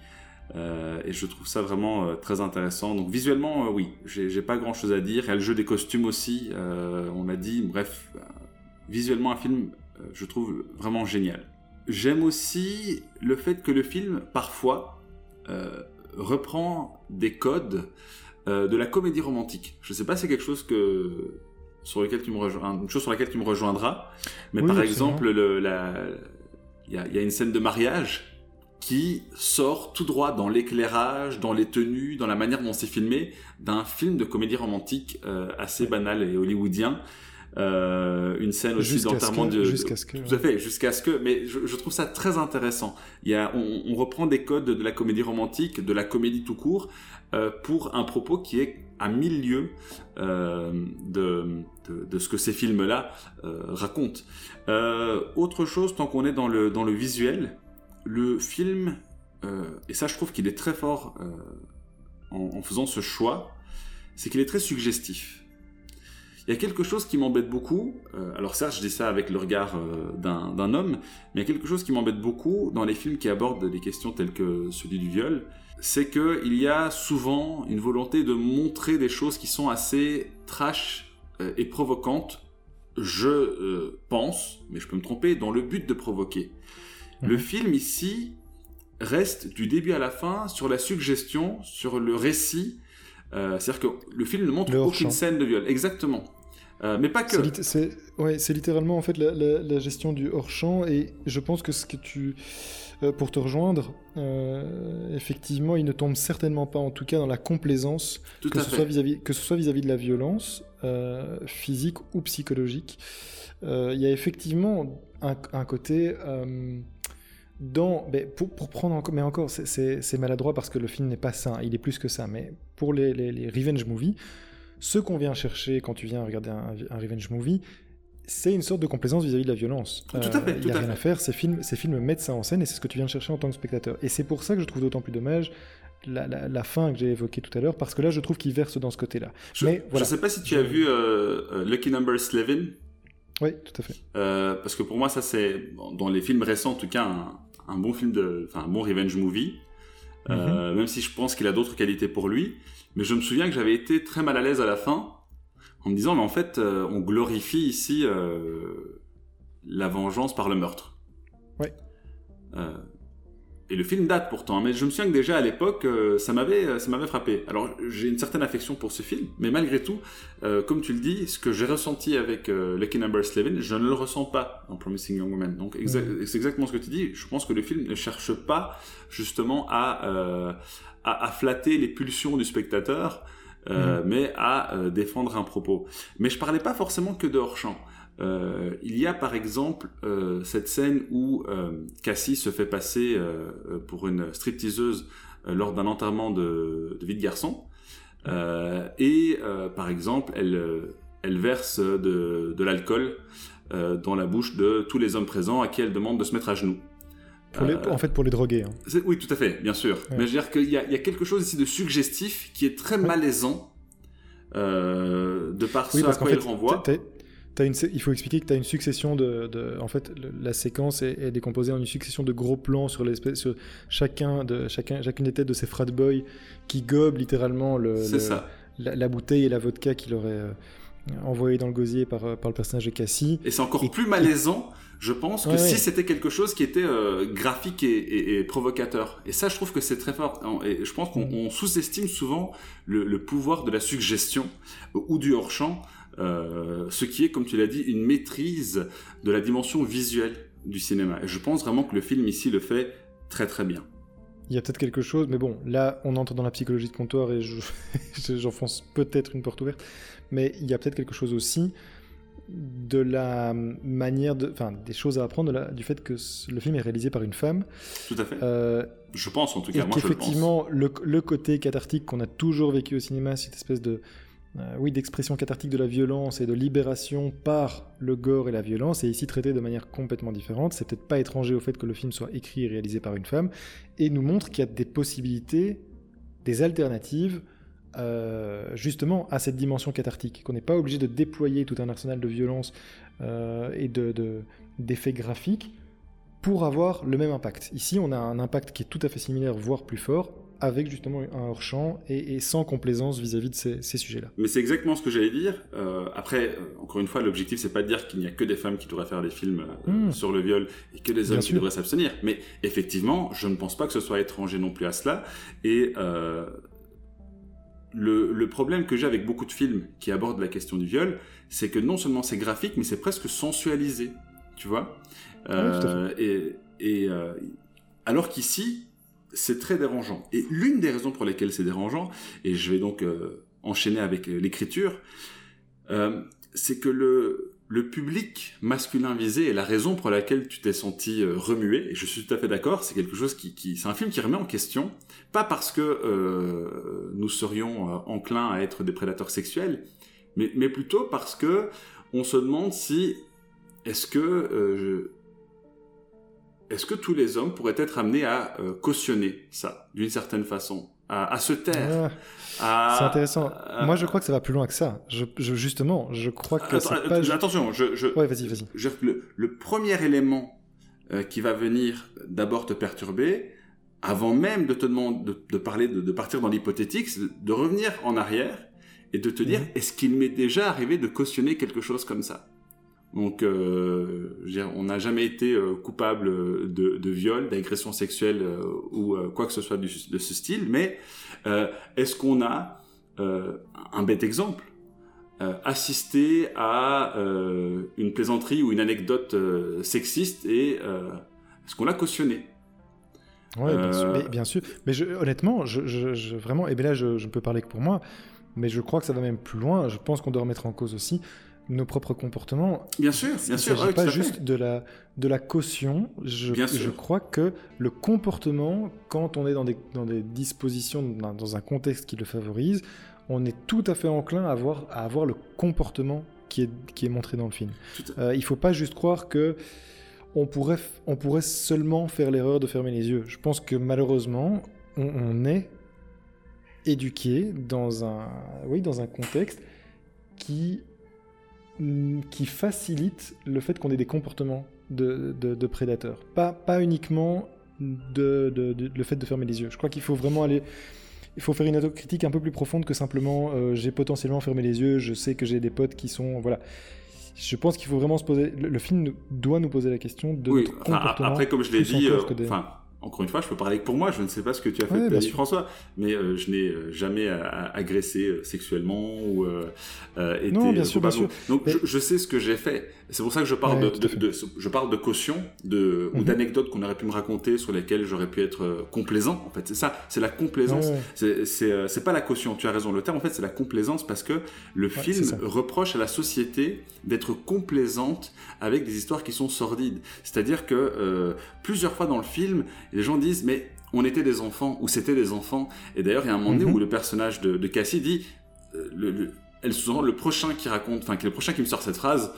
Euh, et je trouve ça vraiment euh, très intéressant. Donc visuellement, euh, oui, j'ai pas grand chose à dire. Il y a le jeu des costumes aussi, on a dit. Bref, visuellement un film, je trouve vraiment génial. J'aime aussi le fait que le film, parfois, reprend des codes de la comédie romantique. Je sais pas si c'est quelque chose que sur lequel tu me rejoins, une chose sur laquelle tu me rejoindras. Mais par exemple, il y, y a une scène de mariage qui sort tout droit dans l'éclairage, dans les tenues, dans la manière dont c'est filmé, d'un film de comédie romantique euh, assez banal et hollywoodien. Euh, une scène aussi d'enterrement de jusqu'à ce que tout à fait jusqu'à ce que mais je, je, trouve ça très intéressant il y a on, on, reprend des codes de la comédie romantique de la comédie tout court euh, pour un propos qui est à mille lieues euh, de, de, de, ce que ces films là racontent autre chose tant qu'on est dans le dans le visuel le film, et ça je trouve qu'il est très fort en, faisant ce choix, c'est qu'il est très suggestif. Il y a quelque chose qui m'embête beaucoup, euh, alors certes je dis ça avec le regard d'un homme, mais il y a quelque chose qui m'embête beaucoup dans les films qui abordent des questions telles que celui du viol, c'est qu'il y a souvent une volonté de montrer des choses qui sont assez trash et provocantes, je pense, mais je peux me tromper, dans le but de provoquer. Le mhm. film ici reste du début à la fin sur la suggestion, sur le récit. Euh, c'est-à-dire que le film ne montre aucune scène de viol. Exactement. Euh, mais pas que. C'est ouais, littéralement en fait la, gestion du hors-champ et je pense que ce que tu. Euh, pour te rejoindre, effectivement, il ne tombe certainement pas, en tout cas, dans la complaisance, que, ce Soit vis -vis, que ce soit vis-à-vis de la violence physique ou psychologique. Il y a effectivement un, un côté dans, mais pour, prendre encore, mais encore, c'est maladroit parce que le film n'est pas sain, il est plus que ça. Mais pour les, les, revenge movies, ce qu'on vient chercher quand tu viens regarder un, revenge movie, c'est une sorte de complaisance vis-à-vis de la violence. Tout à fait. Il n'y a rien à faire. Ces films, ces films mettent ça en scène et c'est ce que tu viens de chercher en tant que spectateur. Et c'est pour ça que je trouve d'autant plus dommage la, la, fin que j'ai évoquée tout à l'heure, parce que là, je trouve qu'il verse dans ce côté-là. Je ne sais pas si tu as vu euh, euh, Lucky Number 11. Oui, tout à fait. Euh, parce que pour moi, ça c'est, dans les films récents en tout cas, un, un bon film de, enfin un bon revenge movie, euh, mhm. même si je pense qu'il a d'autres qualités pour lui. Mais je me souviens que j'avais été très mal à l'aise à la fin, en me disant mais en fait euh, on glorifie ici euh, la vengeance par le meurtre. Ouais. Et le film date pourtant, hein, mais je me souviens que déjà à l'époque, euh, ça m'avait, euh, ça m'avait frappé. Alors j'ai une certaine affection pour ce film, mais malgré tout, euh, comme tu le dis, ce que j'ai ressenti avec Lucky Number 11, je ne le ressens pas dans Promising Young Woman. Donc mm. c'est exactement ce que tu dis. Je pense que le film ne cherche pas justement à, à, flatter les pulsions du spectateur. Mm. mais à défendre un propos. Mais je parlais pas forcément que de hors champ. Euh, il y a par exemple euh, cette scène où euh, Cassie se fait passer pour une stripteaseuse lors d'un enterrement de, de vie de garçon. et par exemple, elle, elle verse de, de l'alcool dans la bouche de tous les hommes présents à qui elle demande de se mettre à genoux. en fait, pour les droguer. Hein. Oui, tout à fait, bien sûr. Mais je veux dire qu'il y, y, a quelque chose ici de suggestif qui est très malaisant de par ce à quoi il renvoie il faut expliquer que tu as une succession de, En fait, la séquence est, décomposée en une succession de gros plans sur, sur chacun de, chacun, chacune des têtes de ces frat boys qui gobent littéralement le, La, bouteille et la vodka qu'il aurait euh, envoyé dans le gosier par, euh, par le personnage de Cassie. Et c'est encore plus malaisant, je pense, que si c'était quelque chose qui était euh, graphique et, provocateur. Et ça, je trouve que c'est très fort. Et je pense qu'on mm. sous-estime souvent le, le, pouvoir de la suggestion ou du hors-champ euh, ce qui est, comme tu l'as dit, une maîtrise de la dimension visuelle du cinéma. Et je pense vraiment que le film ici le fait très très bien. Il y a peut-être quelque chose, mais bon, là, on entre dans la psychologie de comptoir et j'enfonce peut-être une porte ouverte, mais il y a peut-être quelque chose aussi de la manière de, enfin, des choses à apprendre du fait que le film est réalisé par une femme. Tout à fait. Euh, je pense en tout cas. Et qu'effectivement, le, le, côté cathartique qu'on a toujours vécu au cinéma, cette espèce de euh, oui, d'expression cathartique de la violence et de libération par le gore et la violence, est ici traité de manière complètement différente. C'est peut-être pas étranger au fait que le film soit écrit et réalisé par une femme, et nous montre qu'il y a des possibilités, des alternatives, euh, justement à cette dimension cathartique, qu'on n'est pas obligé de déployer tout un arsenal de violence euh, et d'effets graphiques pour avoir le même impact. Ici, on a un impact qui est tout à fait similaire, voire plus fort, avec justement un hors-champ et, sans complaisance vis-à-vis de ces, sujets-là. Mais c'est exactement ce que j'allais dire. Euh, après, euh, encore une fois, l'objectif, c'est pas de dire qu'il n'y a que des femmes qui devraient faire des films euh, hmm. sur le viol et que des hommes qui devraient s'abstenir. Mais effectivement, je ne pense pas que ce soit étranger non plus à cela. Et le, le, problème que j'ai avec beaucoup de films qui abordent la question du viol, c'est que non seulement c'est graphique, mais c'est presque sensualisé. Tu vois? Et, et alors qu'ici, c'est très dérangeant. Et l'une des raisons pour lesquelles c'est dérangeant, et je vais donc euh, enchaîner avec euh, l'écriture, euh, c'est que le, public masculin visé est la raison pour laquelle tu t'es senti remué, et je suis tout à fait d'accord, c'est quelque chose qui, qui c'est un film qui remet en question, pas parce que nous serions enclins à être des prédateurs sexuels, mais, mais plutôt parce que on se demande si est-ce que est-ce que tous les hommes pourraient être amenés à euh, cautionner ça, d'une certaine façon, à, se taire ah, C'est intéressant. Moi, je crois que ça va plus loin que ça. Je, justement, je crois que Attention, je... je ouais, vas-y, vas-y. Le, le, premier élément euh, qui va venir d'abord te perturber, avant même de te demander de, parler, de, partir dans l'hypothétique, c'est de revenir en arrière et de te dire, mhm. est-ce qu'il m'est déjà arrivé de cautionner quelque chose comme ça? Donc, euh, on n'a jamais été euh, coupable de, de viol, d'agression sexuelle euh, ou quoi que ce soit de ce style. Mais est-ce qu'on a un bête exemple assisté à une plaisanterie ou une anecdote sexiste et est-ce qu'on l'a cautionné? Oui, bien sûr. Mais, bien sûr. mais je, honnêtement, je, je, vraiment, et bien là, je ne peux parler que pour moi, mais je crois que ça va même plus loin. Je pense qu'on doit remettre en cause aussi nos propres comportements. Bien sûr, bien sûr. Il ne pas juste de la, de la caution. Je, je crois que le comportement, quand on est dans des, dans des dispositions, dans un contexte qui le favorise, on est tout à fait enclin à avoir, à avoir le comportement qui est, qui est montré dans le film. Euh, il ne faut pas juste croire que on pourrait, on pourrait seulement faire l'erreur de fermer les yeux. Je pense que malheureusement, on, on est éduqué dans un, oui, dans un contexte qui qui facilite le fait qu'on ait des comportements de, de, prédateurs. Pas, pas uniquement de, le fait de fermer les yeux. Je crois qu'il faut vraiment aller... Il faut faire une autocritique un peu plus profonde que simplement euh, j'ai potentiellement fermé les yeux, je sais que j'ai des potes qui sont... Voilà. Je pense qu'il faut vraiment se poser... Le, film doit nous poser la question de oui, Après, comme je l'ai dit, euh, encore une fois, je peux parler que pour moi, je ne sais pas ce que tu as fait, ouais, François, mais euh, je n'ai euh, jamais agressé euh, sexuellement ou été non, bien sûr, bien sûr. Donc je, sais ce que j'ai fait. C'est pour ça que je parle de, de, je parle de caution, de ou mhm. d'anecdotes qu'on aurait pu me raconter sur lesquelles j'aurais pu être complaisant. En fait, c'est ça, c'est la complaisance. C'est c'est pas la caution. Tu as raison. Le terme, en fait, c'est la complaisance parce que le film reproche à la société d'être complaisante avec des histoires qui sont sordides. C'est-à-dire que plusieurs fois dans le film les gens disent, mais on était des enfants, ou c'était des enfants. Et d'ailleurs, il y a un moment donné mhm. où le personnage de, Cassie dit, euh, le, elle le prochain qui raconte, enfin, le prochain qui me sort cette phrase,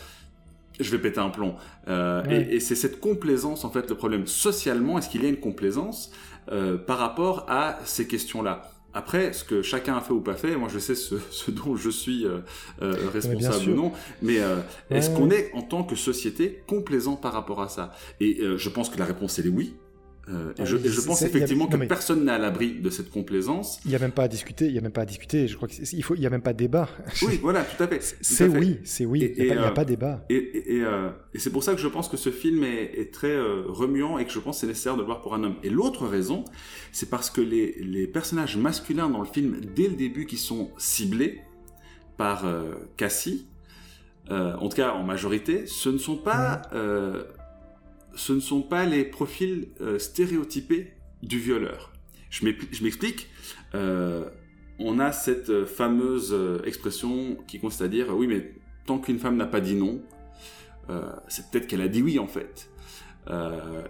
je vais péter un plomb. Euh, et, c'est cette complaisance, en fait, le problème. Socialement, est-ce qu'il y a une complaisance euh, par rapport à ces questions-là? Après, ce que chacun a fait ou pas fait, moi je sais ce, dont je suis euh, responsable ou non, mais est-ce qu'on est en tant que société complaisant par rapport à ça? Et je pense que la réponse elle est oui. Euh, et, je, pense effectivement que personne n'est à l'abri de cette complaisance. Il n'y a même pas à discuter. Il y a même pas à discuter. Je crois qu'il faut. Il y a même pas de débat. Oui, voilà, tout à fait. C'est oui, c'est oui. il n'y a, pas de débat. Et, euh, c'est pour ça que je pense que ce film est, est très euh, remuant et que je pense c'est nécessaire de le voir pour un homme. Et l'autre raison, c'est parce que les, les, personnages masculins dans le film, dès le début, qui sont ciblés par Cassie, en tout cas en majorité, ce ne sont pas ce ne sont pas les profils euh, stéréotypés du violeur. Je m'explique. Euh, on a cette euh, fameuse expression qui consiste à dire oui, mais tant qu'une femme n'a pas dit non, c'est peut-être qu'elle a dit oui en fait.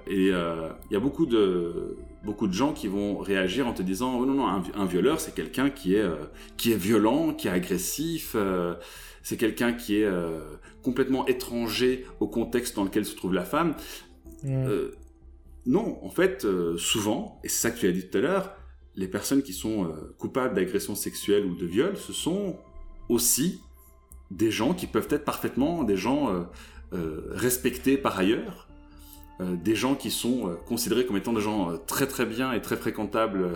et il y a beaucoup de, beaucoup de gens qui vont réagir en te disant oh, non, non, un, violeur, c'est quelqu'un qui, qui est violent, qui est agressif, c'est quelqu'un qui est complètement étranger au contexte dans lequel se trouve la femme. Euh, non, en fait, euh, souvent, et c'est ça que tu as dit tout à l'heure, les personnes qui sont euh, coupables d'agression sexuelle ou de viol, ce sont aussi des gens qui peuvent être parfaitement des gens respectés par ailleurs, des gens qui sont considérés comme étant des gens très très bien et très fréquentables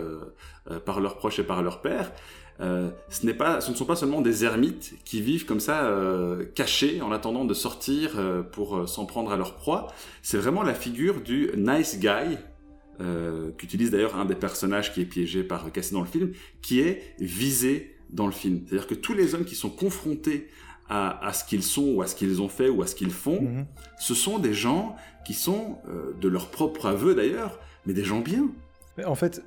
par leurs proches et par leurs pères, euh, ce, pas, ce ne sont pas seulement des ermites qui vivent comme ça, euh, cachés, en attendant de sortir euh, pour s'en prendre à leur proie. C'est vraiment la figure du nice guy, qu'utilise d'ailleurs un des personnages qui est piégé par Cassie dans le film, qui est visé dans le film. C'est-à-dire que tous les hommes qui sont confrontés à, ce qu'ils sont ou à ce qu'ils ont fait ou à ce qu'ils font, mhm. ce sont des gens qui sont, de leur propre aveu d'ailleurs, mais des gens bien. En fait,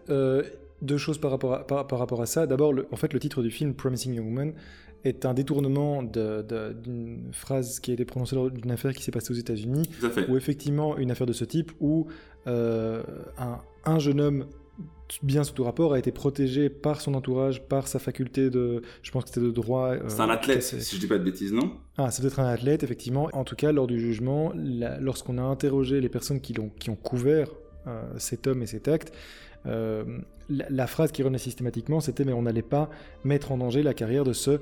deux choses par rapport à, par, rapport à ça. D'abord, en fait, le titre du film, Promising Young Woman, est un détournement d'une phrase qui a été prononcée lors d'une affaire qui s'est passée aux États-Unis, où effectivement, une affaire de ce type, où euh, un, un, jeune homme bien sous tout rapport a été protégé par son entourage, par sa faculté de, je pense que c'était de droit. Euh, c'est un athlète, si je dis pas de bêtises, non? Ah, c'est peut-être un athlète, effectivement. En tout cas, lors du jugement, lorsqu'on a interrogé les personnes qui, ont, qui ont couvert euh, cet homme et cet acte, euh, la, phrase qui revenait systématiquement, c'était mais on n'allait pas mettre en danger la carrière de ce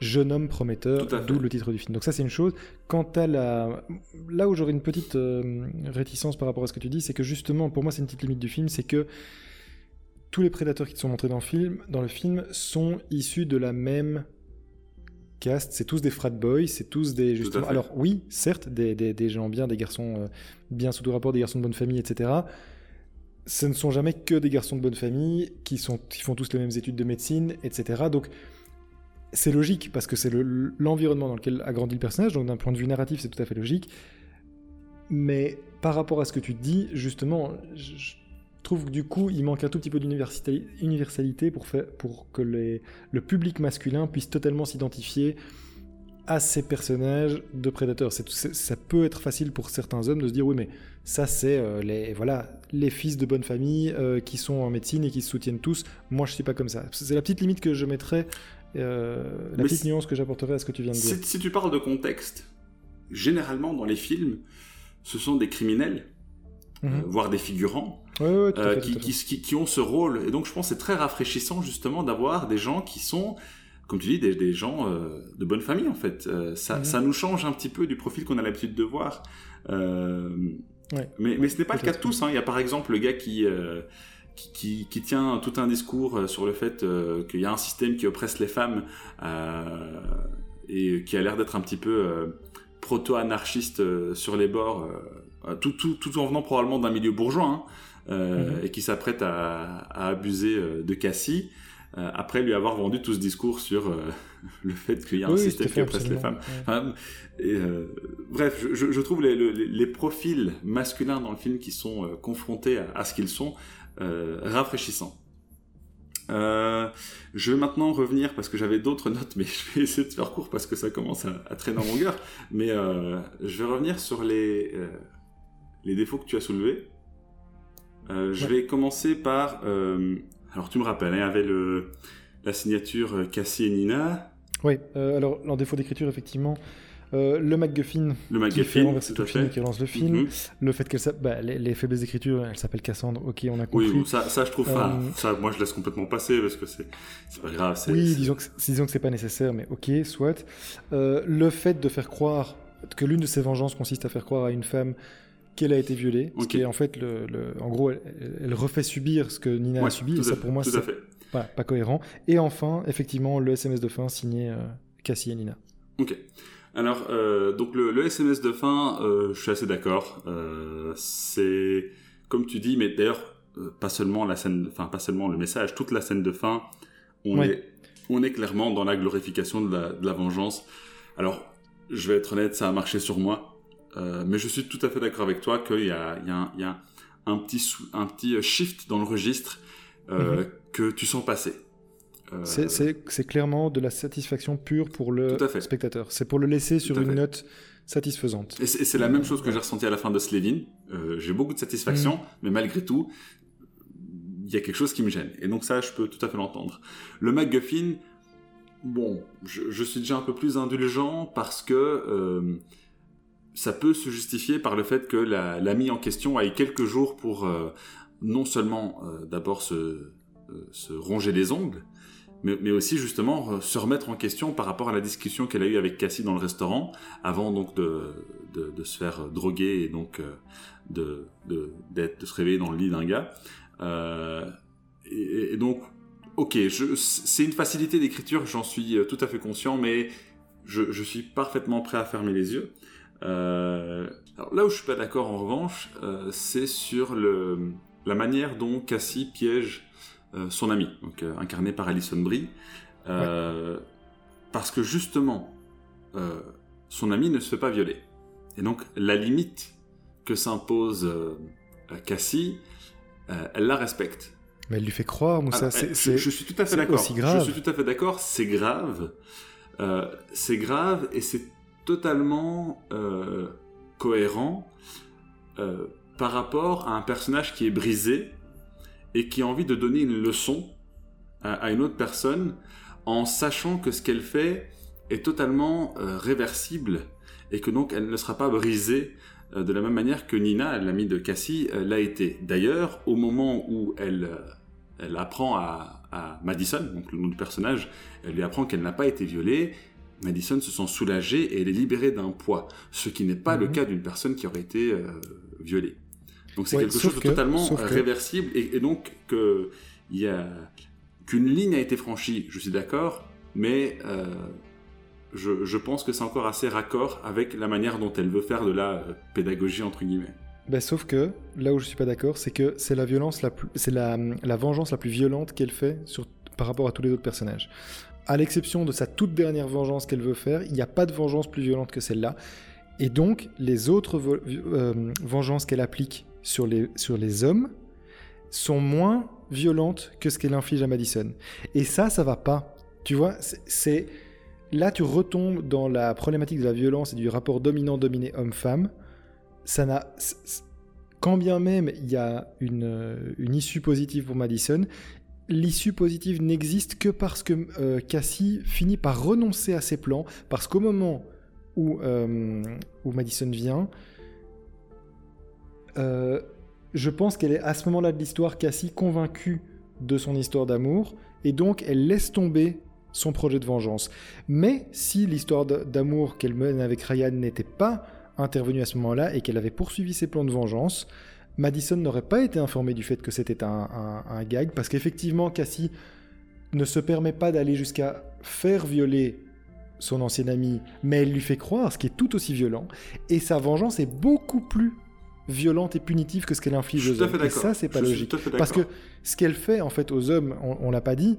jeune homme prometteur, d'où le titre du film. Donc ça c'est une chose. Quant à la... Là où j'aurais une petite euh, réticence par rapport à ce que tu dis, c'est que justement, pour moi c'est une petite limite du film, c'est que tous les prédateurs qui sont montrés dans le film, dans le film sont issus de la même caste, c'est tous des frat boys, c'est tous des justement. Alors oui, certes, des, des, gens bien, des garçons euh, bien sous tout rapport, des garçons de bonne famille, etc ce ne sont jamais que des garçons de bonne famille qui, sont, qui font tous les mêmes études de médecine, etc. Donc c'est logique parce que c'est l'environnement dans lequel a grandi le personnage, donc d'un point de vue narratif c'est tout à fait logique. Mais par rapport à ce que tu dis, justement, je, trouve que du coup il manque un tout petit peu d'universalité pour, que le public masculin puisse totalement s'identifier à ces personnages de prédateurs. ça peut être facile pour certains hommes de se dire oui mais ça c'est euh, les voilà les fils de bonne famille euh, qui sont en médecine et qui se soutiennent tous. Moi je suis pas comme ça. C'est la petite limite que je mettrais, euh, la petite nuance que j'apporterais à ce que tu viens de dire. Si, tu parles de contexte, généralement dans les films, ce sont des criminels. Mhm. voire des figurants qui, qui, ont ce rôle. Et donc je pense que c'est très rafraîchissant justement d'avoir des gens qui sont comme tu dis, des, gens euh, de bonne famille en fait. Euh, ça, mhm. ça, nous change un petit peu du profil qu'on a l'habitude de voir. Euh, mais, mais, ce n'est pas le cas de tous. Hein. Il y a par exemple le gars qui, qui, qui, tient tout un discours sur le fait qu'il y a un système qui oppresse les femmes et qui a l'air d'être un petit peu proto-anarchiste sur les bords, tout, tout, tout, en venant probablement d'un milieu bourgeois, hein, mhm. et qui s'apprête à, à, abuser de Cassie. Euh, après lui avoir vendu tout ce discours sur euh, le fait qu'il y a un système qui oppresse les femmes. et, euh, bref, je, je trouve les, les, profils masculins dans le film qui sont confrontés à, ce qu'ils sont rafraîchissants. je vais maintenant revenir parce que j'avais d'autres notes, mais je vais essayer de faire court parce que ça commence à, à traîner en longueur. Mais je vais revenir sur les, les défauts que tu as soulevés. je vais commencer par alors tu me rappelles, hein, il y avait la signature euh, Cassie et Nina. Oui, euh, alors leur défaut d'écriture, effectivement, Euh, le MacGuffin, le qui fait MacGuffin, tout le film qui relance le film. Mhm. Le fait qu'elle bah, les, les faiblesses d'écriture, elle s'appelle Cassandre, ok, on a compris. Oui, ça, ça je trouve. Euh, Ça, moi, je laisse complètement passer parce que c'est, pas grave. Oui, disons que, disons que c'est pas nécessaire, mais ok, soit. Euh, le fait de faire croire que l'une de ses vengeances consiste à faire croire à une femme qu'elle a été violée, ce qui est en fait, le, le- en gros, elle, elle refait subir ce que Nina a subi, et ça fait, pour moi, c'est pas, pas cohérent. Et enfin, effectivement, le SMS de fin signé euh, Cassie et Nina. Ok. Alors, euh, donc le, le SMS de fin, euh, je suis assez d'accord. C'est comme tu dis, mais d'ailleurs, pas seulement la scène, enfin pas seulement le message, toute la scène de fin, on Ouais. est, on est clairement dans la glorification de la, de la vengeance. Alors, je vais être honnête, ça a marché sur moi, euh, mais je suis tout à fait d'accord avec toi qu'il y a, il y a, un- il y a un petit, sou- un petit shift dans le registre euh, que tu sens passer. Euh, C'est- clairement de la satisfaction pure pour le spectateur. C'est pour le laisser sur une fait. note satisfaisante. Et c'est la même chose que j'ai ressenti à la fin de Slevin. Euh, j'ai beaucoup de satisfaction, Mm. mais malgré tout, il y a quelque chose qui me gêne. Et donc ça, je peux tout à fait l'entendre. Le MacGuffin, bon, je, je suis déjà un peu plus indulgent parce que euh, ça peut se justifier par le fait que la- l'ami en question a eu quelques jours pour euh, non seulement euh, d'abord se, euh, se ronger les ongles, mais, aussi justement se remettre en question par rapport à la discussion qu'elle a eue avec Cassie dans le restaurant, avant donc de, se faire droguer et donc de, se réveiller dans le lit d'un gars. Et, donc, ok, c'est une facilité d'écriture, j'en suis tout à fait conscient, mais je suis parfaitement prêt à fermer les yeux. Euh, alors là où je suis pas d'accord en revanche, euh, c'est sur le, la manière dont Cassie piège euh, son ami, donc incarné par Alison Brie, parce que justement, son ami ne se fait pas violer. Et donc la limite que s'impose Cassie, elle la respecte. Mais elle lui fait croire, Moussa. C'est- je, suis tout à fait d'accord. aussi grave. Je suis tout à fait d'accord. C'est grave. Euh, c'est grave et c'est totalement euh, cohérent euh, par rapport à un personnage qui est brisé et qui a envie de donner une leçon à, une autre personne en sachant que ce qu'elle fait est totalement euh, réversible et que donc elle ne sera pas brisée de la même manière que Nina, l'amie de Cassie, l'a été. D'ailleurs, au moment où elle, elle apprend à, à Madison, donc le nom du personnage, elle lui apprend qu'elle n'a pas été violée, Madison se sent soulagée et elle est libérée d'un poids, ce qui n'est pas le Mhm. cas d'une personne qui aurait été euh, violée. Donc c'est Ouais, quelque chose de que- totalement euh, que- réversible et, et donc que il y a qu'une ligne a été franchie, je suis d'accord, mais euh, je, je pense que c'est encore assez raccord avec la manière dont elle veut faire de la euh, pédagogie entre guillemets. Ben, sauf que là où je suis pas d'accord, c'est que c'est la violence la plus, c'est la, la vengeance la plus violente qu'elle fait sur, par rapport à tous les autres personnages. À l'exception de sa toute dernière vengeance qu'elle veut faire, il n'y a pas de vengeance plus violente que celle-là. Et donc, les autres euh, vengeances qu'elle applique sur les, sur les hommes sont moins violentes que ce qu'elle inflige à Madison. Et ça, ça va pas. Tu vois, c'est- là tu retombes dans la problématique de la violence et du rapport dominant-dominé homme-femme. Ça n'a, quand bien même il y a une, une issue positive pour Madison, l'issue positive n'existe que parce que euh, Cassie finit par renoncer à ses plans, parce qu'au moment où, euh, où Madison vient, euh, je pense qu'elle est à ce moment-là de l'histoire, Cassie, convaincue de son histoire d'amour, et donc elle laisse tomber son projet de vengeance. Mais si l'histoire d'amour qu'elle mène avec Ryan n'était pas intervenue à ce moment-là et qu'elle avait poursuivi ses plans de vengeance, Madison n'aurait pas été informée du fait que c'était un, un- un gag, parce qu'effectivement, Cassie ne se permet pas d'aller jusqu'à faire violer son ancien ami, mais elle lui fait croire, ce qui est tout aussi violent, et sa vengeance est beaucoup plus violente et punitive que ce qu'elle inflige aux hommes. Et ça, c'est pas Je logique. Parce que ce qu'elle fait en fait aux hommes, on, on l'a pas dit,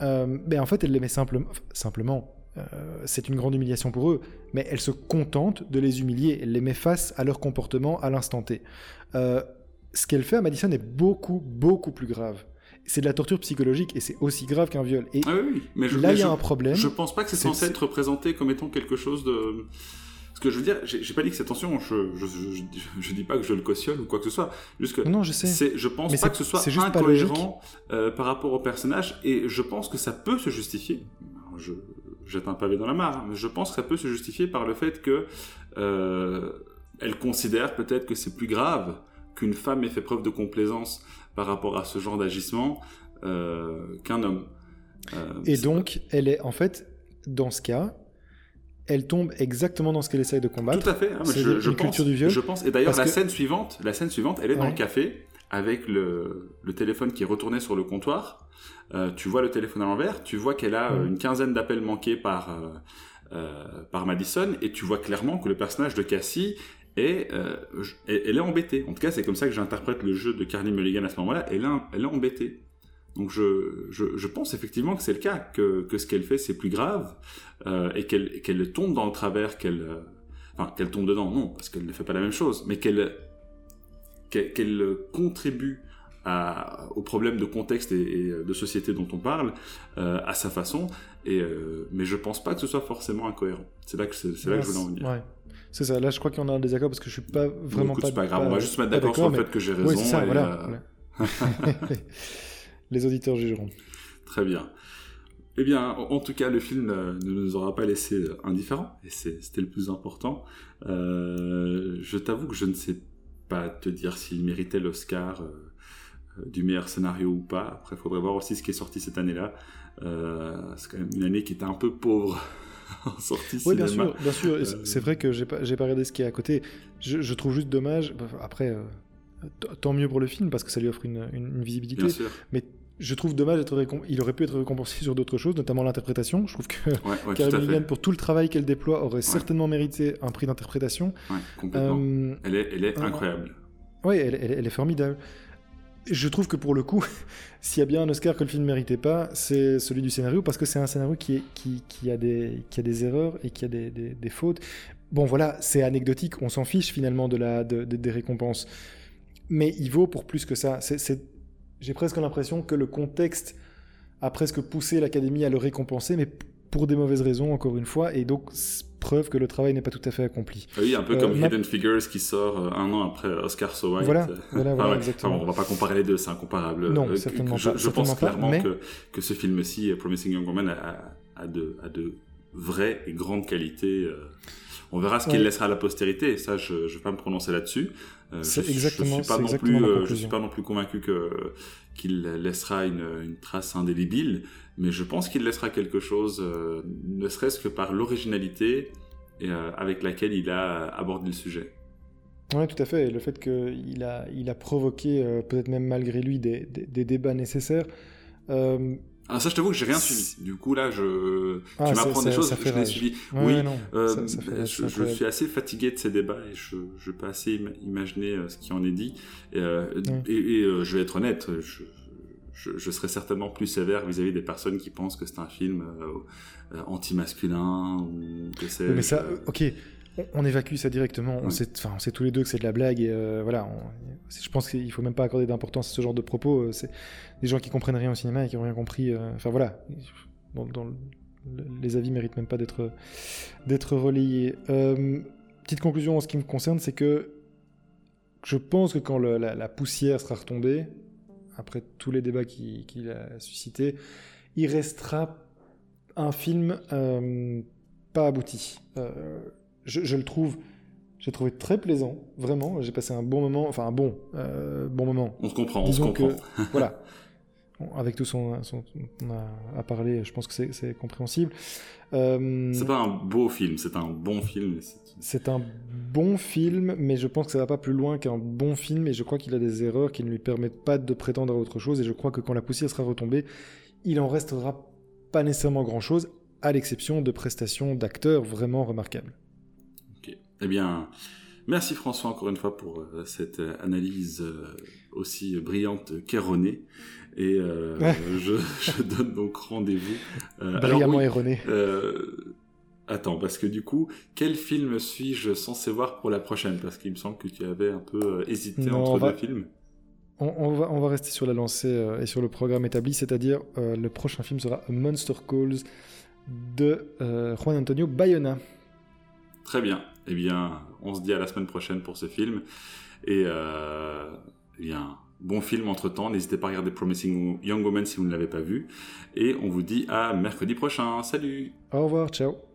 euh, ben en fait elle les met simplement, simplement. euh, c'est une grande humiliation pour eux, mais elle se contente de les humilier, elle les met face à leur comportement à l'instant T. Euh, ce qu'elle fait à Madison est beaucoup, beaucoup plus grave. C'est de la torture psychologique et c'est aussi grave qu'un viol. Et Ah oui, oui, mais je, là, il y a je- un problème. Je pense pas que c'est censé être représenté comme étant quelque chose de. Ce que je veux dire, j'ai pas dit que c'est attention, je, je, dis pas que je le cautionne ou quoi que ce soit. Juste que Non, je sais. je pense Mais pas que ce soit juste incohérent euh, par rapport au personnage et je pense que ça peut se justifier. Je, jette un pavé dans la mare, mais je pense que ça peut se justifier par le fait que elle considère peut-être que c'est plus grave qu'une femme ait fait preuve de complaisance par rapport à ce genre d'agissement qu'un homme. Et donc, elle est en fait, dans ce cas, elle tombe exactement dans ce qu'elle essaye de combattre. Tout à fait. Hein, je, une pense, culture du viol. Je pense. Et d'ailleurs, la scène suivante, la scène suivante, elle est dans le café avec le, le, téléphone qui est retourné sur le comptoir. Euh, tu vois le téléphone à l'envers. Tu vois qu'elle a euh, une quinzaine d'appels manqués par euh, euh, par Madison, et tu vois clairement que le personnage de Cassie euh, elle est embêtée. En tout cas, c'est comme ça que j'interprète le jeu de Carly Mulligan à ce moment-là. Elle, elle est embêtée. Donc je, je, je, pense effectivement que c'est le cas, que, que ce qu'elle fait c'est plus grave euh, et qu'elle qu'elle tombe dans le travers, qu'elle euh, enfin qu'elle tombe dedans, non, parce qu'elle ne fait pas la même chose, mais qu'elle qu'elle contribue à, au problème de contexte et, de société dont on parle à sa façon. Et mais je pense pas que ce soit forcément incohérent. C'est là que c'est là que je voulais en venir. Ouais. C'est ça. Là, je crois en a un désaccord parce que je suis pas vraiment écoute, pas. C'est pas grave. On va juste se mettre d'accord sur le fait que j'ai raison. Oui, ça, et, voilà. Les auditeurs jugeront. Très bien. Eh bien, en tout cas, le film ne nous aura pas laissé indifférents, et c'était le plus important. Euh, je t'avoue que je ne sais pas te dire s'il méritait l'Oscar euh, du meilleur scénario ou pas. Après, il faudrait voir aussi ce qui est sorti cette année-là. Euh, c'est quand même une année qui était un peu pauvre en sortie Oui, cinéma. bien sûr, bien sûr. C'est vrai que j'ai pas, pas regardé ce qui est à côté. Je, je trouve juste dommage. Après, tant mieux pour le film parce que ça lui offre une, une, une visibilité. Bien sûr. Mais je trouve dommage il aurait pu être récompensé sur d'autres choses, notamment l'interprétation. Je trouve que ouais, ouais, Karen pour tout le travail qu'elle déploie, aurait Ouais. certainement mérité un prix d'interprétation. Complètement. Euh, Elle est, elle est euh, incroyable. Oui, elle, elle- elle est formidable. Je trouve que pour le coup, s'il y a bien un Oscar que le film ne méritait pas, c'est celui du scénario, parce que c'est un scénario qui, a des, erreurs et qui a des, fautes. Bon, voilà, c'est anecdotique, on s'en fiche finalement de des récompenses. Mais il vaut pour plus que ça. J'ai presque l'impression que le contexte a presque poussé l'Académie à le récompenser, mais pour des mauvaises raisons, encore une fois, et donc preuve que le travail n'est pas tout à fait accompli. Oui, un peu Euh, comme ma- Hidden Figures qui sort euh, un an après Oscar So White. Voilà, Euh, voilà, voilà, ouais. exactement. Enfin, bon, on va pas comparer les deux, c'est incomparable. Non, certainement je, pas, Je pense pas, clairement mais- que, que ce film-ci, Promising Young Woman, a, a, de, a de vraies et grandes qualités. On verra ce qu'il Ouais. laissera à la postérité, et ça, je ne vais pas me prononcer là-dessus. Euh, C'est je, exactement- je suis pas non plus, euh, je suis pas non plus convaincu que qu'il laissera une, une trace indélébile, mais je pense qu'il laissera quelque chose, euh, ne serait-ce que par l'originalité euh, avec laquelle il a abordé le sujet. Oui, tout à fait. Et le fait qu'il a, il a provoqué, euh, peut-être même malgré lui, des, des- des débats nécessaires. Euh, Ah, ça, je t'avoue que j'ai rien suivi. Du coup, là, je... Ah, tu ça- m'apprends des choses, ça je rage. suivi. ouais, oui, non, euh, ça- ça fait- je, je suis assez fatigué de ces débats et je ne peux pas assez im- imaginer euh, ce qui en est dit. Et, euh, Ouais. et, et, euh, je vais être honnête, je, je, je serais certainement plus sévère vis-à-vis des personnes qui pensent que c'est un film euh, euh, anti-masculin ou que c'est... Mais ça, euh, ok, on, évacue ça directement. On, Oui. sait, on sait tous les deux que c'est de la blague. Et euh, voilà, on- je pense qu'il faut même pas accorder d'importance à ce genre de propos. C'est des gens qui comprennent rien au cinéma et qui ont rien compris. euh, Enfin voilà, dans, dans le- les avis méritent même pas d'être d'être relayés. Petite conclusion en ce qui me concerne, c'est que je pense que quand le- la, la poussière sera retombée, après tous les débats qu'il a suscités, il restera un film euh, pas abouti. Euh, je, je le trouve, j'ai trouvé très plaisant, vraiment. J'ai passé un bon moment, enfin un bon, euh, bon moment. On se comprend, on se comprend. que, voilà, avec tout son, son- on a à parler, je pense que c'est- compréhensible. Euh, C'est pas un beau film, c'est un bon film. c'est- un bon film, mais je pense que ça va pas plus loin qu'un bon film, et je crois qu'il a des erreurs qui ne lui permettent pas de prétendre à autre chose, et je crois que quand la poussière sera retombée, il en restera pas nécessairement grand-chose, à l'exception de prestations d'acteurs vraiment remarquables. Ok. Eh bien, merci François encore une fois pour euh, cette euh, analyse euh, aussi brillante qu'erronée. Et euh, je, je donne donc rendez-vous. Euh, Brillamment oui, erroné. euh, attends, parce que du coup, quel film suis-je censé voir pour la prochaine? Parce qu'il me semble que tu avais un peu hésité Non, entre va- deux films. On, on va, on va rester sur la lancée euh, et sur le programme établi, c'est-à-dire euh, le prochain film sera Monster Calls de euh, Juan Antonio Bayona. Très bien. Eh bien, on se dit à la semaine prochaine pour ce film. Et eh bien, Bon film entre-temps, n'hésitez pas à regarder Promising Young Woman si vous ne l'avez pas vu. Et on vous dit à mercredi prochain. Salut Au revoir, ciao